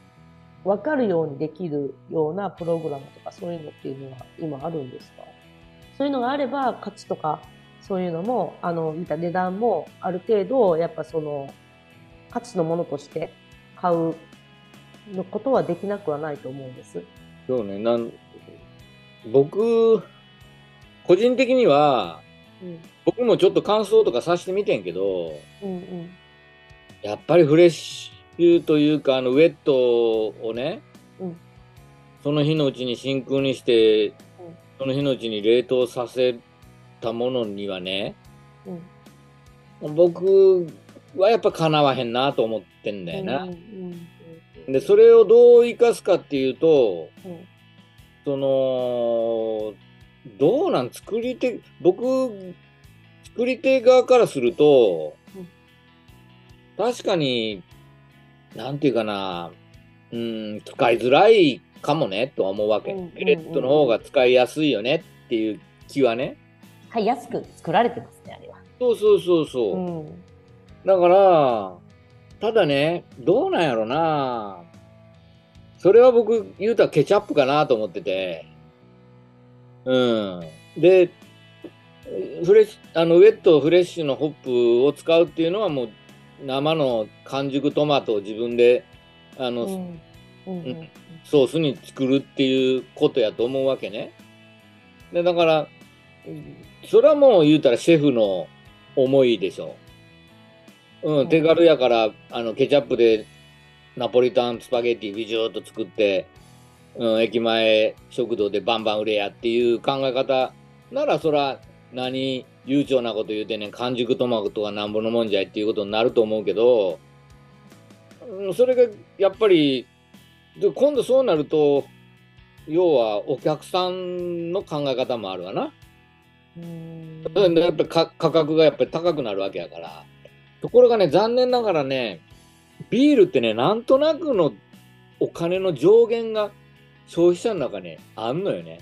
分かるようにできるようなプログラムとかそういうのっていうのは今あるんですか？そういうのがあれば価値とかそういうのもあの見た値段もある程度やっぱその価値のものとして買うのことはできなくはないと思うんです。そうね。なん僕個人的には、うん、僕もちょっと感想とかさしてみてんけど、うんうん、やっぱりフレッシいうというかあのウェットをね、うん、その日のうちに真空にして、うん、その日のうちに冷凍させたものにはね、うん、僕はやっぱかなわへんなと思ってんだよな。でそれをどう生かすかっていうと、そのどうなん作り手僕作り手側からすると、確かになんていうかな、うん、使いづらいかもねとは思うわけ。ペレットの方が使いやすいよねっていう気はね。はい、安く作られてますね、あれは。そうそうそうそう。うん、だから、ただね、どうなんやろな。それは僕、言うたらケチャップかなと思ってて。うん。で、フレッシュ、あの、ウェットフレッシュのホップを使うっていうのはもう生の完熟トマトを自分であの、うんうんうん、ソースに作るっていうことやと思うわけね。でだからそれはもう言うたらシェフの思いでしょ。うん、手軽やからあのケチャップでナポリタンスパゲッティビジューっと作って、うん、駅前食堂でバンバン売れやっていう考え方ならそら何悠長なこと言うてね完熟トマトはなんぼのもんじゃいっていうことになると思うけどそれがやっぱり今度そうなると要はお客さんの考え方もあるわな。うん。やっぱ価格がやっぱり高くなるわけやからところがね残念ながらねビールってねなんとなくのお金の上限が消費者の中にあんのよね。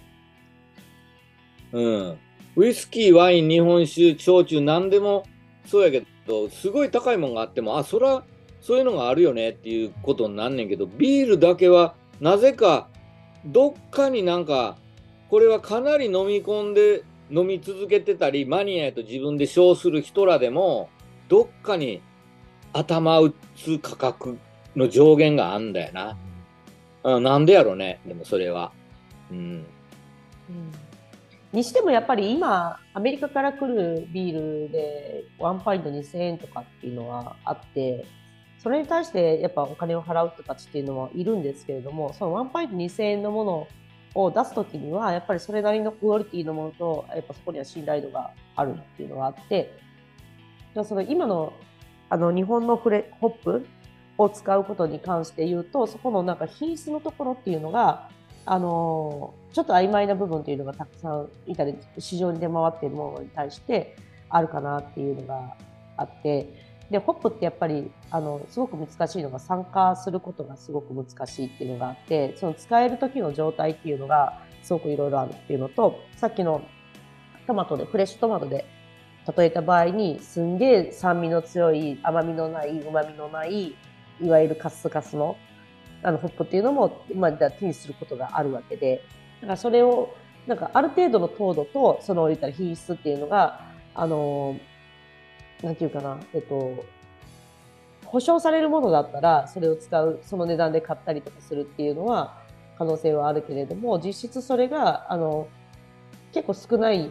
うん。ウイスキー、ワイン、日本酒、焼酎、何でもそうやけど、すごい高いもんがあっても、あ、そら、そういうのがあるよねっていうことになんねんけど、ビールだけは、なぜか、どっかになんか、これはかなり飲み込んで、飲み続けてたり、マニアやと自分で称する人らでも、どっかに頭打つ価格の上限があんだよな。うん、なんでやろうね、でもそれは。うん。うんにしてもやっぱり今アメリカから来るビールでワンパイント2000円とかっていうのはあってそれに対してやっぱお金を払う人たちっていうのはいるんですけれどもそのワンパイント2000円のものを出す時にはやっぱりそれなりのクオリティのものとやっぱそこには信頼度があるっていうのがあってじゃその今のあの日本のフレホップを使うことに関して言うとそこのなんか品質のところっていうのがあのちょっと曖昧な部分というのがたくさんいたり市場に出回っているものに対してあるかなっていうのがあってでホップってやっぱりあのすごく難しいのが酸化することがすごく難しいっていうのがあってその使える時の状態っていうのがすごくいろいろあるっていうのとさっきのトマトでフレッシュトマトで例えた場合にすんげえ酸味の強い甘みのないうまみのないいわゆるカスカスのあのホップっていうのも、まあ、手にすることがあるわけで。だからそれをなんかある程度の糖度とその言ったら品質っていうのがあのなんていうかなえっと保証されるものだったらそれを使うその値段で買ったりとかするっていうのは可能性はあるけれども実質それがあの結構少ない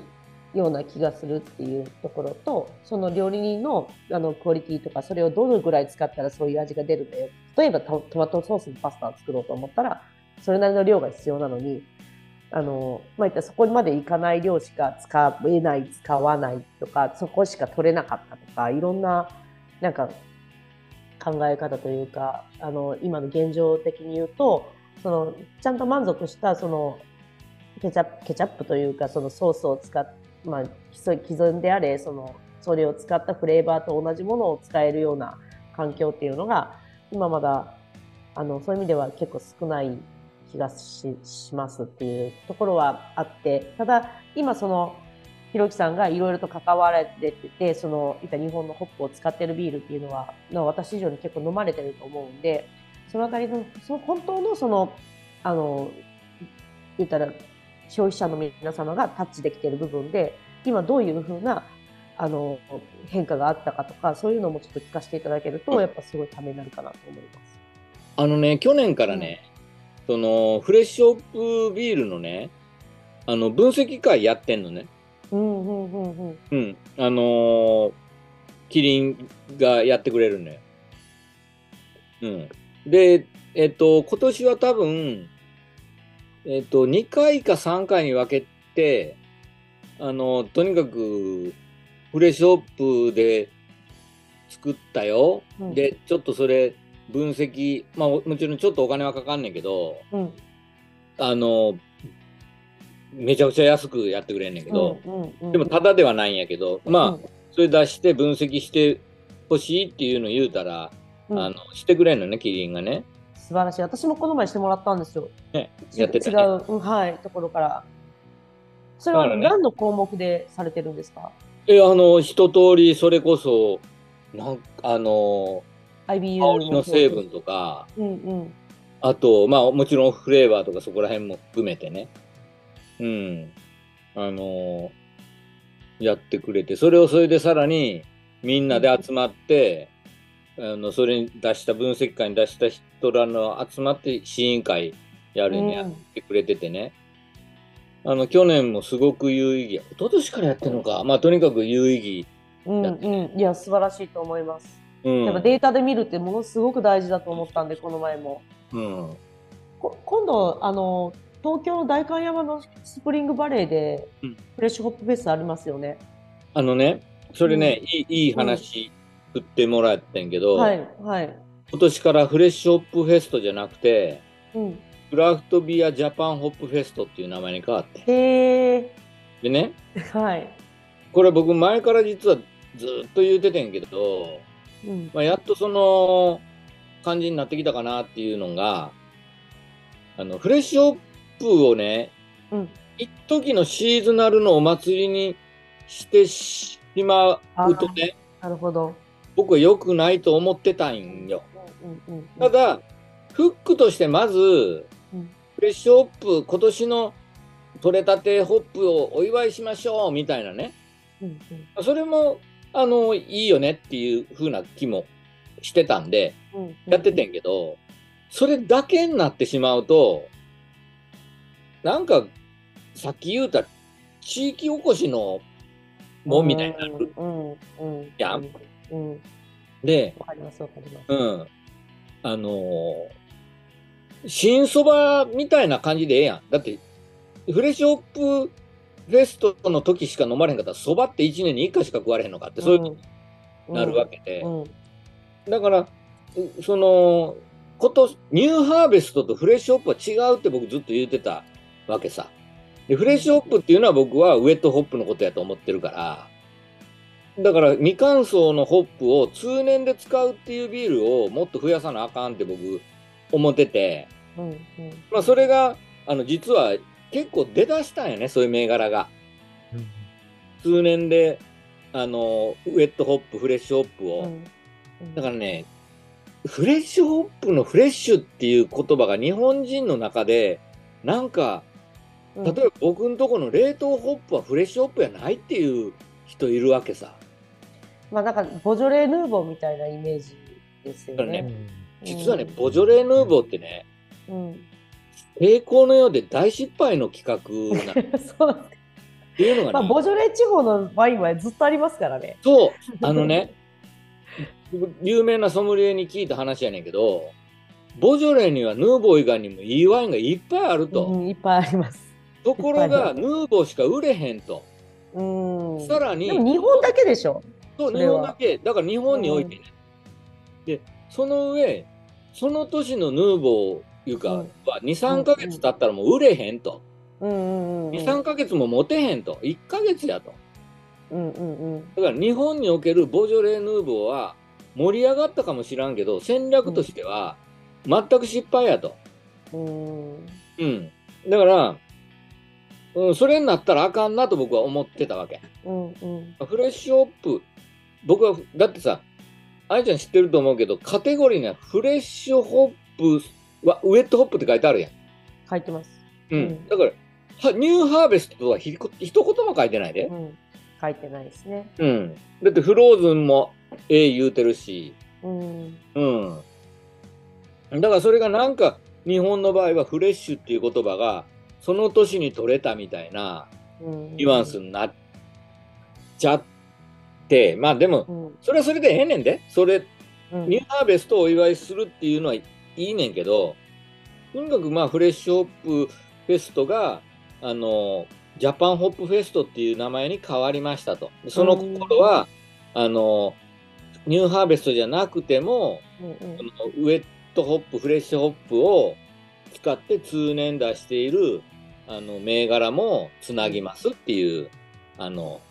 ような気がするっていうところとその料理人のあのクオリティとかそれをどのぐらい使ったらそういう味が出るんだよ。例えばトマトソースのパスタを作ろうと思ったらそれなりの量が必要なのにあの、まあ、いったそこまでいかない量しか使えない使わないとかそこしか取れなかったとかいろんななんか考え方というかあの今の現状的に言うとそのちゃんと満足したそのケチャップケチャップというかそのソースを使ってまあ、既存であれそのそれを使ったフレーバーと同じものを使えるような環境っていうのが今まだあのそういう意味では結構少ない気がしますっていうところはあってただ今そのひろきさんがいろいろと関わられててそのいた日本のホップを使ってるビールっていうのは私以上に結構飲まれてると思うんでそのあたりのその本当のそのあの言ったら消費者の皆様がタッチできている部分で今どういうふうなあの変化があったかとかそういうのもちょっと聞かせていただけると、やっぱすごいためになるかなと思います。あのね去年からね、うん、そのフレッシュオープビールのねあの分析会やってんのね。うんうんうんうん。うん、あのー、キリンがやってくれるんだよ。うん。で、えっと、今年は多分、えっ、と、2回か3回に分けて、あの、とにかく、フレッシュオップで作ったよ。うん、で、ちょっとそれ、分析、まあ、もちろんちょっとお金はかかんねんけど、うん、あの、めちゃくちゃ安くやってくれんねんけど、でも、ただではないんやけど、まあ、それ出して分析してほしいっていうのを言うたら、あの、してくれんのね、キリンがね。素晴らしい。私もこの前してもらったんですよ。ね、やってた、ね、違う、うん、はい、ところから。それは何の項目でされてるんですか、ね、え、あの、一通り、それこそ、なんあの、IBU の成分とか、うんうん、あと、まあ、もちろんフレーバーとかそこら辺も含めてね、うん、あの、やってくれて、それをそれでさらにみんなで集まって、あのそれに出した分析会に出した人らの集まって試飲会やるにやってくれててね、うん、あの去年もすごく有意義。一昨年からやってるのか。まあとにかく有意義。うんうん。いや素晴らしいと思います、うん、やっぱデータで見るってものすごく大事だと思ったんでこの前も、うん、今度あの東京の代官山のスプリングバレーでフレッシュホップフェスありますよね、あのねそれね、いいいい話、振ってもらってんけど、はいはい、今年からフレッシュホップフェストじゃなくて、うん、クラフトビアジャパンホップフェストっていう名前に変わって。へえ。でね、はい、これ僕前から実はずっと言うててんけど、うん、まあ、やっとその感じになってきたかなっていうのが、あのフレッシュホップをね、うん、一時のシーズナルのお祭りにしてしまうとね、なるほど僕は良くないと思ってたんよ。ただ、フックとしてまず、フレッシュホップ、今年の取れたてホップをお祝いしましょうみたいなね、それもあのいいよねっていう風な気もしてたんで、やっててんけど、それだけになってしまうと、なんか、さっき言うた地域おこしのもんみたいになる。やん。で、うん。あのー、新そばみたいな感じでええやん。だって、フレッシュホップフェストの時しか飲まれへんかったら、そばって1年に1回しか食われへんのかって、そういうになるわけで。うんうん、だから、その、今年、ニューハーベストとフレッシュホップは違うって僕ずっと言ってたわけさ。で、フレッシュホップっていうのは僕はウェットホップのことやと思ってるから、だから未乾燥のホップを通年で使うっていうビールをもっと増やさなあかんって僕思ってて、うんうん、まあそれがあの実は結構出だしたんやねそういう銘柄が。うん、通年であのウェットホップフレッシュホップを、うんうん、だからねフレッシュホップのフレッシュっていう言葉が日本人の中でなんか例えば僕のとこの冷凍ホップはフレッシュホップやないっていう人いるわけさ。まあなんかボジョレ・ヌーボーみたいなイメージですよね。ね実はね、ボジョレ・ヌーボーってね、うん、成功のようで大失敗の企画な [laughs] そうっていうのがね、まあ、ボジョレ地方のワインはずっとありますからね。そう、あのね、有名なソムリエに聞いた話やねんけど、ボジョレにはヌーボー以外にもいいワインがいっぱいあると。うん、いっぱいあります。ところが、ヌーボーしか売れへんと。うんさらに。でも日本だけでしょ。そう、日本だけ。だから日本においてね。で、その上、その年のヌーボーいうか、は2、3か月経ったらもう売れへんと。2、3か月も持てへんと。1か月やと。だから日本におけるボジョレ・ヌーボーは盛り上がったかもしらんけど、戦略としては全く失敗やと。うん。だから、うん、それになったらあかんなと僕は思ってたわけ。うんうん、フレッシュホップ、僕は、だってさ、愛ちゃん知ってると思うけど、カテゴリーにはフレッシュホップは、ウェットホップって書いてあるやん。書いてます。うん。うん、だからは、ニューハーベストとはひ一言も書いてないで。うん。書いてないですね。うん。だってフローズンもええ言うてるし。うん。うん。だからそれがなんか、日本の場合はフレッシュっていう言葉が、その年に取れたみたいなニュアンスになっちゃって、まあでも、それはそれでええねんで、それ、ニューハーベストをお祝いするっていうのはいいねんけど、とにかくまあフレッシュホップフェストが、あの、ジャパンホップフェストっていう名前に変わりましたと。その頃は、あの、ニューハーベストじゃなくても、うんうん、ウェットホップ、フレッシュホップを使って通年出しているあの銘柄もつなぎますっていうあの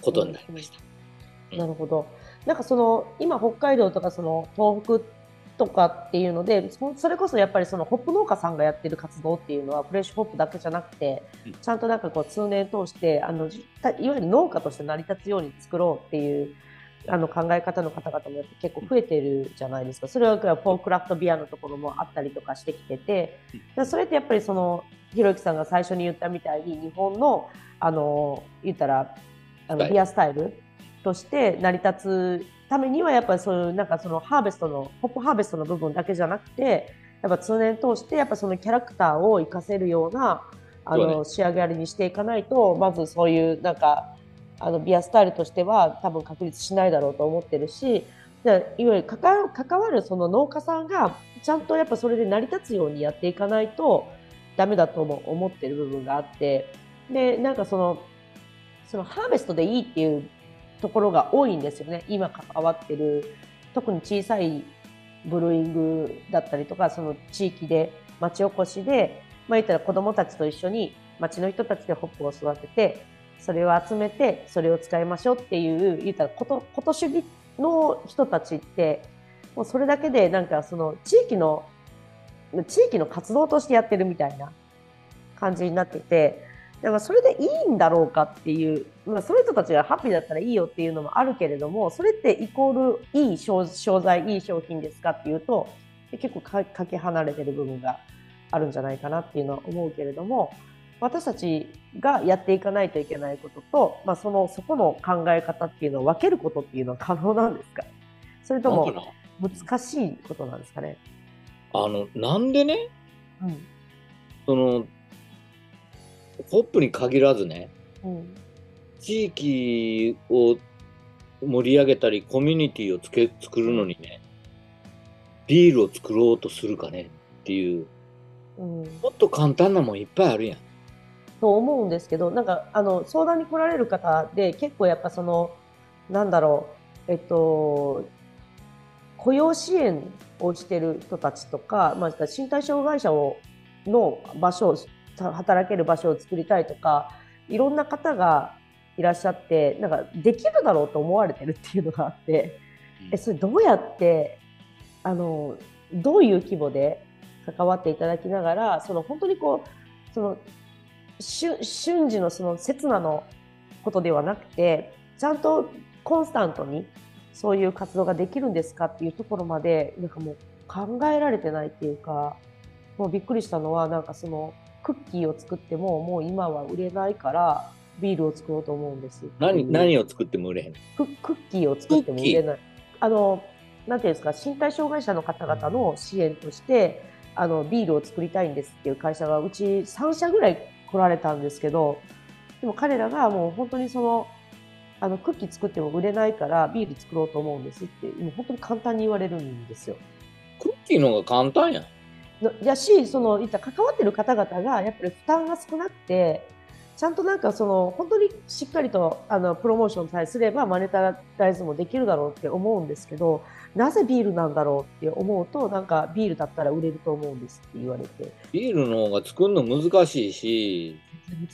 ことになりました。うん、なるほど。なんかその今北海道とかその東北とかっていうのでそれこそやっぱりそのホップ農家さんがやってる活動っていうのはフレッシュホップだけじゃなくてちゃんとなんかこう通年通してあのいわゆる農家として成り立つように作ろうっていうあの考え方の方々も結構増えてるじゃないですか。それはフォークラフトビアのところもあったりとかしてきててそれってやっぱりそのひろゆきさんが最初に言ったみたいに日本のあの言ったらあのビアスタイルとして成り立つためにはやっぱりそういうなんかそのハーベストのホップハーベストの部分だけじゃなくてやっぱ通年通してやっぱそのキャラクターを生かせるようなあの、ね、仕上げにしていかないとまずそういうなんかあのビアスタイルとしては多分確立しないだろうと思ってるしいわゆる関わるその農家さんがちゃんとやっぱそれで成り立つようにやっていかないとダメだとも思ってる部分があってでなんかそのそのハーベストでいいっていうところが多いんですよね。今関わってる特に小さいブルーイングだったりとかその地域で町おこしで、まあ、言ったら子どもたちと一緒に町の人たちでホップを育ててそれを集めてそれを使いましょうっていう言ったらことこと主義の人たちってもうそれだけでなんかその地域の地域の活動としてやってるみたいな感じになっててだからそれでいいんだろうかっていう、まあ、その人たちがハッピーだったらいいよっていうのもあるけれどもそれってイコールいい商材いい商品ですかっていうと結構かけ離れてる部分があるんじゃないかなっていうのは思うけれども私たちがやっていかないといけないことと、まあ、そのそこの考え方っていうのを分けることっていうのは可能なんですか？それとも難しいことなんですかね？あのなんでね、うん、そのホップに限らずね、うん、地域を盛り上げたりコミュニティをつけ作るのにねビールを作ろうとするかねっていう、うん、もっと簡単なもんいっぱいあるやん。と思うんですけどなんかあの相談に来られる方で結構やっぱそのなんだろうえっと雇用支援をしてる人たちとか、まあ、身体障害者をの場所を働ける場所を作りたいとかいろんな方がいらっしゃってなんかできるだろうと思われてるっていうのがあって、えそれどうやってあのどういう規模で関わっていただきながらその本当にこうその瞬時のその刹那のことではなくてちゃんとコンスタントにそういう活動ができるんですかっていうところまでなんかもう考えられてないっていうかもうびっくりしたのはなんかそのクッキーを作ってももう今は売れないからビールを作ろうと思うんです。何何を作っても売れへんククッキーを作っても売れない。あのなんていうんですか身体障害者の方々の支援としてあのビールを作りたいんですっていう会社がうち3社ぐらい来られたんですけどでも彼らがもう本当にそのあのクッキー作っても売れないからビール作ろうと思うんですってもう本当に簡単に言われるんですよ。クッキーの方が簡単やん。やしそのいった関わってる方々がやっぱり負担が少なくてちゃんとなんかその本当にしっかりとあのプロモーションさえすればマネタライズもできるだろうって思うんですけどなぜビールなんだろうって思うとなんかビールだったら売れると思うんですって言われて。ビールの方が作るの難しいし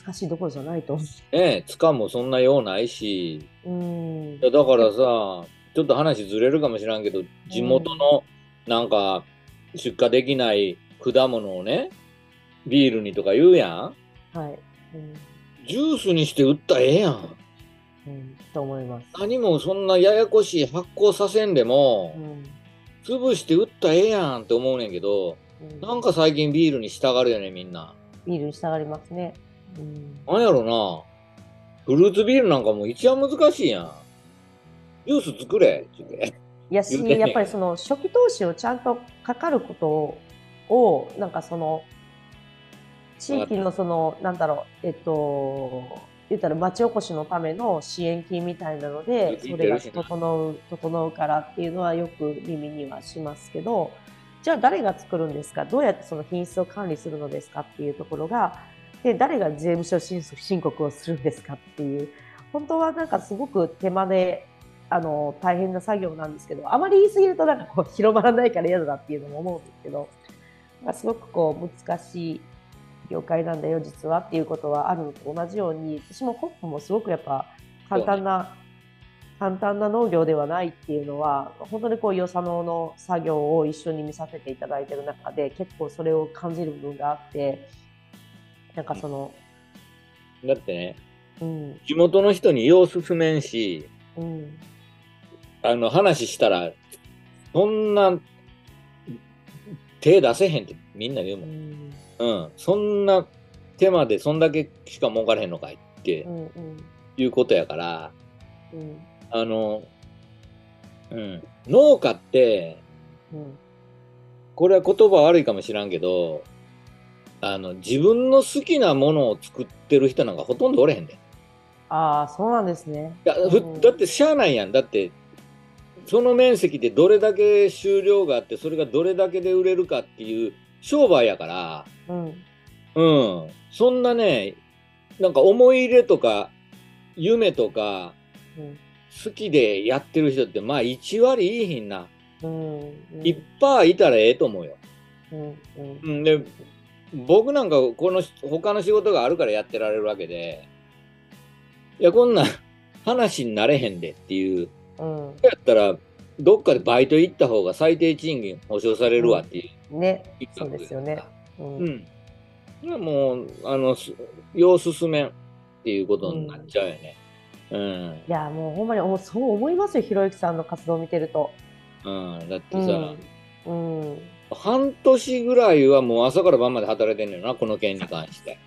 難しいどころじゃないとねえかもそんなようないし。うん。だからさちょっと話ずれるかもしれんけど地元のなんか出荷できない果物をねビールにとか言うやんはい、うんジュースにして売ったらええやん。うん、と思います。何もそんなややこしい発酵させんでも、うん、潰して売ったらええやんって思うねんけど、うん、なんか最近ビールに従うよね、みんな。ビールに従いますね。うん、なんやろな。フルーツビールなんかもう一番難しいやん。ジュース作れって言って。いやし、やっぱりその初期投資をちゃんとかかることを、なんかその、地域のそのなんだろうえっと言ったら町おこしのための支援金みたいなのでそれが整う整うからっていうのはよく耳にはしますけどじゃあ誰が作るんですか？どうやってその品質を管理するのですかっていうところがで誰が税務署申告をするんですかっていう本当はなんかすごく手間であの大変な作業なんですけどあまり言い過ぎるとなんかこう広まらないから嫌だなっていうのも思うんですけどすごくこう難しい業界なんだよ実はっていうことはあるのと同じように私もホップもすごくやっぱ簡単な、簡単な農業ではないっていうのは本当にこう与謝野の作業を一緒に見させていただいてる中で結構それを感じる部分があってなんかそのだってね、うん、地元の人によう進めんし、うん、あの話したらそんな手出せへんってみんな言うもん。うんうん、そんな手間でそんだけしか儲からへんのかいっていうことやから、うん、あの、うん、農家って、うん、これは言葉悪いかもしらんけど、あの、自分の好きなものを作ってる人なんかほとんどおれへんで。ああ、そうなんですね。いや、うん、だってしゃあないやん。だって、その面積でどれだけ収量があって、それがどれだけで売れるかっていう商売やから、うん、うん、そんなね、なんか思い入れとか、夢とか、うん、好きでやってる人って、まあ1割いいひんな。うん。うん、いっぱいいたらええと思うよ。うん。うん、で、僕なんかこの他の仕事があるからやってられるわけで、いや、こんな話になれへんでっていう、うん、やったら、どっかでバイト行った方が最低賃金保証されるわっていうね、そうですよね。うん。うん、もう、あの、要進めんっていうことになっちゃうよね。うん。いや、もうほんまにそう思いますよ、ひろゆきさんの活動を見てると。うん、だってさ、うん、うん、半年ぐらいはもう朝から晩まで働いてんのよな、この件に関して。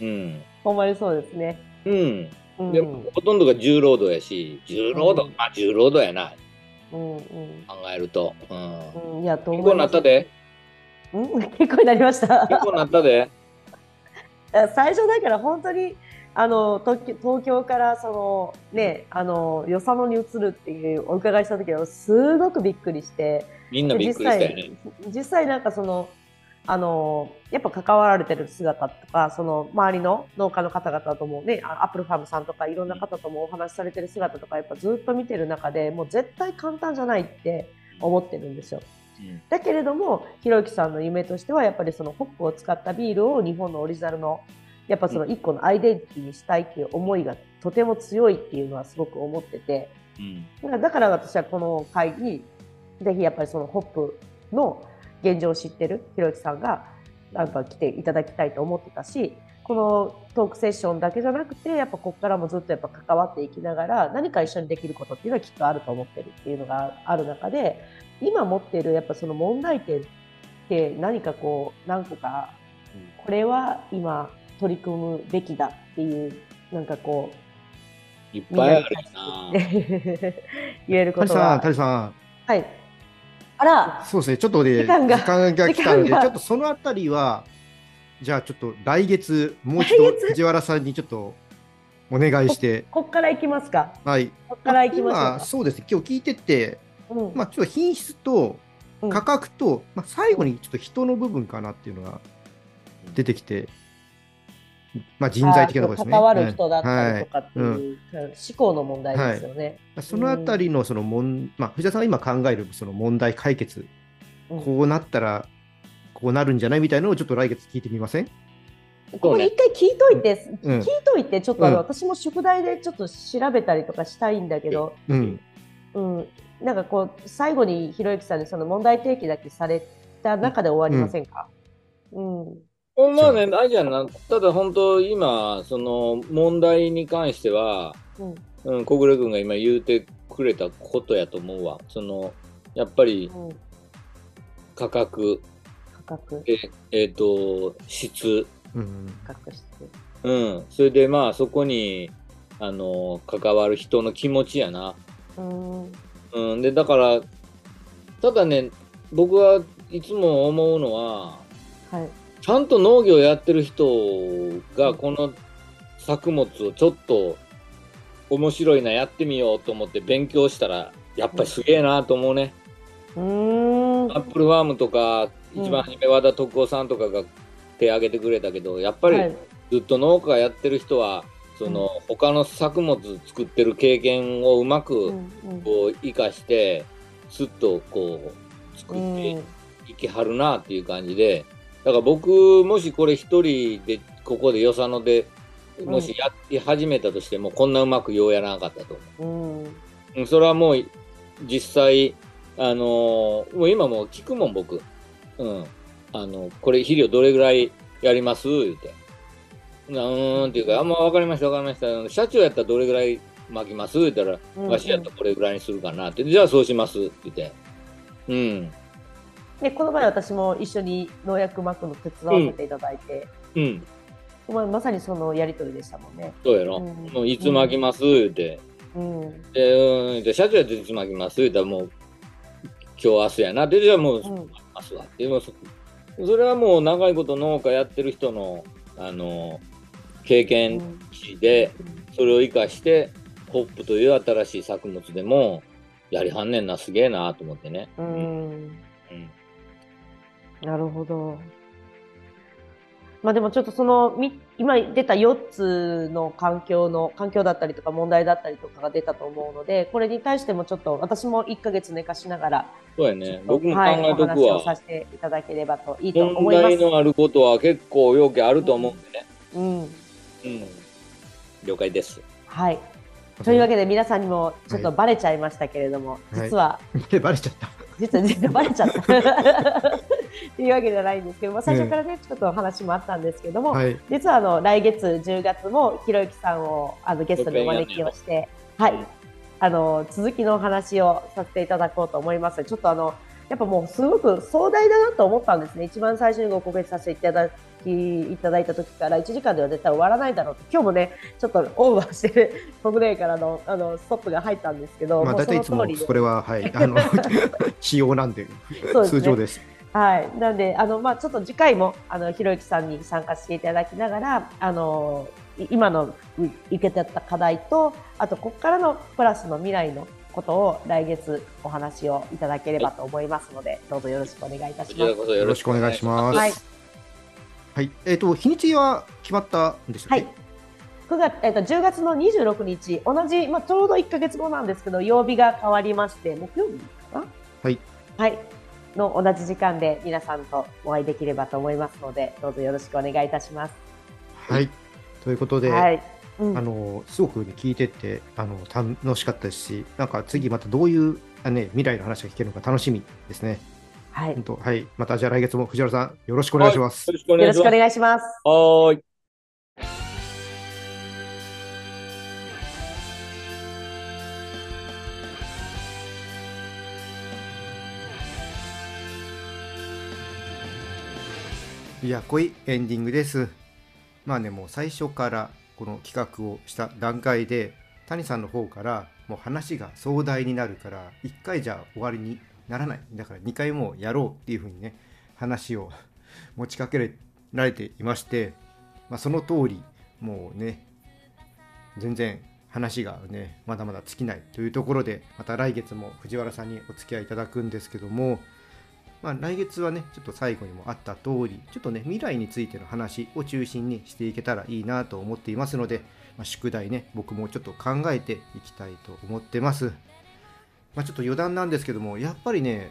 うん。[laughs] ほんまにそうですね。うん。うん、でも、ほとんどが重労働やし、重労働、うん、まあ重労働やな。うんうん、考えると。うん。いや、と結構なったで。うん、[laughs] 結構になりました。結構なったで。[laughs] 最初だから本当にあの東京からそのねあの与謝野に移るっていうお伺いした時はすごくびっくりしてみんなびっくりしたよね実際なんかそのあのやっぱ関わられてる姿とかその周りの農家の方々ともねアップルファームさんとかいろんな方ともお話しされてる姿とかやっぱずっと見てる中でもう絶対簡単じゃないって思ってるんですよ。だけれどもひろゆきさんの夢としてはやっぱりそのホップを使ったビールを日本のオリジナルのやっぱその一個のアイデンティティにしたいっていう思いがとても強いっていうのはすごく思ってて、うん、だから私はこの会にぜひやっぱりそのホップの現状を知ってるひろゆきさんがやっぱ来ていただきたいと思ってたしこのトークセッションだけじゃなくてやっぱここからもずっとやっぱ関わっていきながら何か一緒にできることっていうのはきっとあると思ってるっていうのがある中で今持ってるやっぱその問題点って何かこう何個かこれは今取り組むべきだっていうなんかこういっぱいあるな [laughs] 言えることは。谷さん。はいあらそうですね。ちょっとで時間が来たのでちょっとそのあたりはじゃあちょっと来月もう一度藤原さんにちょっとお願いして。こっからいきますか？はい。こっからいきますそうですね。今日聞いてて、うん、まあちょっと品質と価格と、うん、まあ最後にちょっと人の部分かなっていうのが出てきて、まあ、人材的なところですね。関わる人だったりとかっていう、はい。うん、思考の問題ですよね。はい、そのあたりのそのもん、まあ、藤田さんが今考えるその問題解決、うん、こうなったらこうなるんじゃないみたいなのをちょっと来月聞いてみません？ここで一回聞いといて、うん、聞いといて、ちょっとあの、私も宿題でちょっと調べたりとかしたいんだけど、うん、うん、なんかこう、最後にひろゆきさんにその問題提起だけされた中で終わりませんか、うんまあね、あれじゃな、ただ本当、今、その問題に関しては、うん、うん、小暮君が今言うてくれたことやと思うわ。そのやっぱり、価格、価格。ええー、と質、うん、価格質。うん、それでまあそこにあの関わる人の気持ちやな。うん、うん、でだからただね僕はいつも思うのは、はい、ちゃんと農業やってる人がこの作物をちょっと面白いなやってみようと思って勉強したらやっぱりすげえなと思うね。アップルファームとか一番初め和田徳夫さんとかが手挙げてくれたけどやっぱりずっと農家やってる人はその他の作物作ってる経験をうまくこう生かしてすっとこう作っていきはるなっていう感じで。だから僕もしこれ一人でここでよさのでもしやって始めたとしても、こんなうまくようやらなかったと思う。うん、それはもう実際あのー、もう今もう聞くもん僕。うん。あのこれ肥料どれぐらいやります？言うて。うーんっていうか、あんま分かりました分かりました。社長やったらどれぐらい巻きます？言ったら、わしやったらこれぐらいにするかなって。じゃあそうしますって言って。うん。でこの前私も一緒に農薬まくの手伝わせていただいて、うん、ままさにそのやり取りでしたもんね。そうやろ、うん、もういつ巻きます？言うて、うん、でうん。で社長やっていつ巻きます？言うたらもう今日明日やな。でじゃあもう、うん、明日はでもそれはもう長いこと農家やってる人のあの経験値で、それを生かしてホップという新しい作物でもやりはんねんな。すげえなと思ってね。うん、うんなるほど。まあでもちょっとその今出た4つの環境の環境だったりとか問題だったりとかが出たと思うのでこれに対してもちょっと私も1か月寝かしながらそうやね。僕も考えとくわ、はい、お話をさせていただければといいと思います。問題のあることは結構要件あると思うんでね。うん、うん、了解です。はい。というわけで皆さんにもちょっとバレちゃいましたけれども、はい、実は、はい、バレちゃった実は実はバレちゃった。[laughs] っていうわけじゃないんですけど、まあ、最初からね、ちょっと話もあったんですけども、はい、実はあの来月10月もひろゆきさんをあのゲストでお招きをして、はい、あの続きのお話をさせていただこうと思います。ちょっとあのやっぱもうすごく壮大だなと思ったんですね。一番最初にご告知させていただきいただいた時から1時間では絶対終わらないだろうと今日もねちょっとオーバーしてる国内からのあのストップが入ったんですけど、まあ、大体いつもこれは、はい、あの [laughs] 仕様なんで通常です。はい、なんであの、まあ、ちょっと次回もあのひろゆきさんに参加していただきながらあの今の受けてた課題とあとここからのプラスの未来のことを来月お話をいただければと思いますので、どうぞよろしくお願いいたします。よろしくお願いします。はい。はい、えっ、ー、と日にちは決まったんでしょうか。はい。9月えっ、ー、と10月の26日同じまあちょうど1か月後なんですけど曜日が変わりまして木曜日かな？はい。はい。の同じ時間で皆さんとお会いできればと思いますので、どうぞよろしくお願いいたします。はい。ということで、はい、うん、あのすごく、ね、聞いててあの楽しかったですし、なんか次またどういうあ、ね、未来の話が聞けるのか楽しみですね。はい。はい。またじゃあ来月も藤原さんよろしくお願いします。はい、よろしくお願いします。はい。いや、濃いエンディングです。まあね、もう最初からこの企画をした段階で、谷さんの方からもう話が壮大になるから、1回じゃ終わりにならない。だから2回もやろうっていうふうにね、話を [laughs] 持ちかけられていまして、まあ、その通り、もうね、全然話がね、まだまだ尽きないというところで、また来月も藤原さんにお付き合いいただくんですけども、まあ、来月はね、ちょっと最後にもあった通り、ちょっとね、未来についての話を中心にしていけたらいいなと思っていますので、まあ、宿題ね、僕もちょっと考えていきたいと思ってます。まあ、ちょっと余談なんですけども、やっぱりね、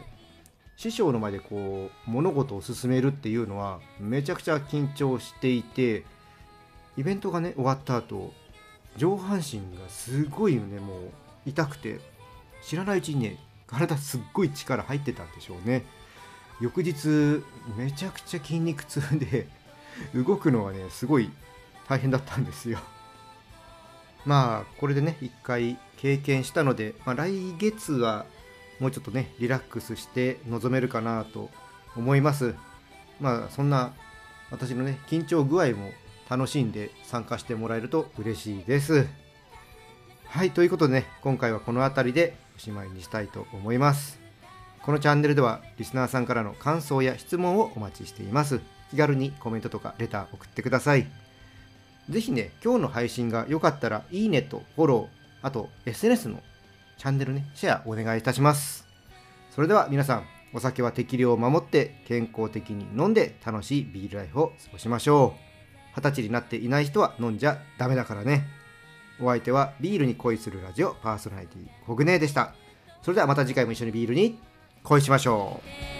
師匠の前でこう、物事を進めるっていうのは、めちゃくちゃ緊張していて、イベントがね、終わった後、上半身がすごいよね、もう痛くて、知らないうちにね、体すっごい力入ってたんでしょうね。翌日めちゃくちゃ筋肉痛で動くのがねすごい大変だったんですよまあこれでね一回経験したので、まあ、来月はもうちょっとねリラックスして臨めるかなと思いますまあそんな私のね緊張具合も楽しんで参加してもらえると嬉しいですはいということでね今回はこの辺りでおしまいにしたいと思いますこのチャンネルではリスナーさんからの感想や質問をお待ちしています。気軽にコメントとかレター送ってください。ぜひね、今日の配信が良かったら、いいねとフォロー、あと SNS のチャンネルね、シェアお願いいたします。それでは皆さん、お酒は適量を守って健康的に飲んで楽しいビールライフを過ごしましょう。二十歳になっていない人は飲んじゃダメだからね。お相手はビールに恋するラジオパーソナリティコグネでした。それではまた次回も一緒にビールに恋しましょう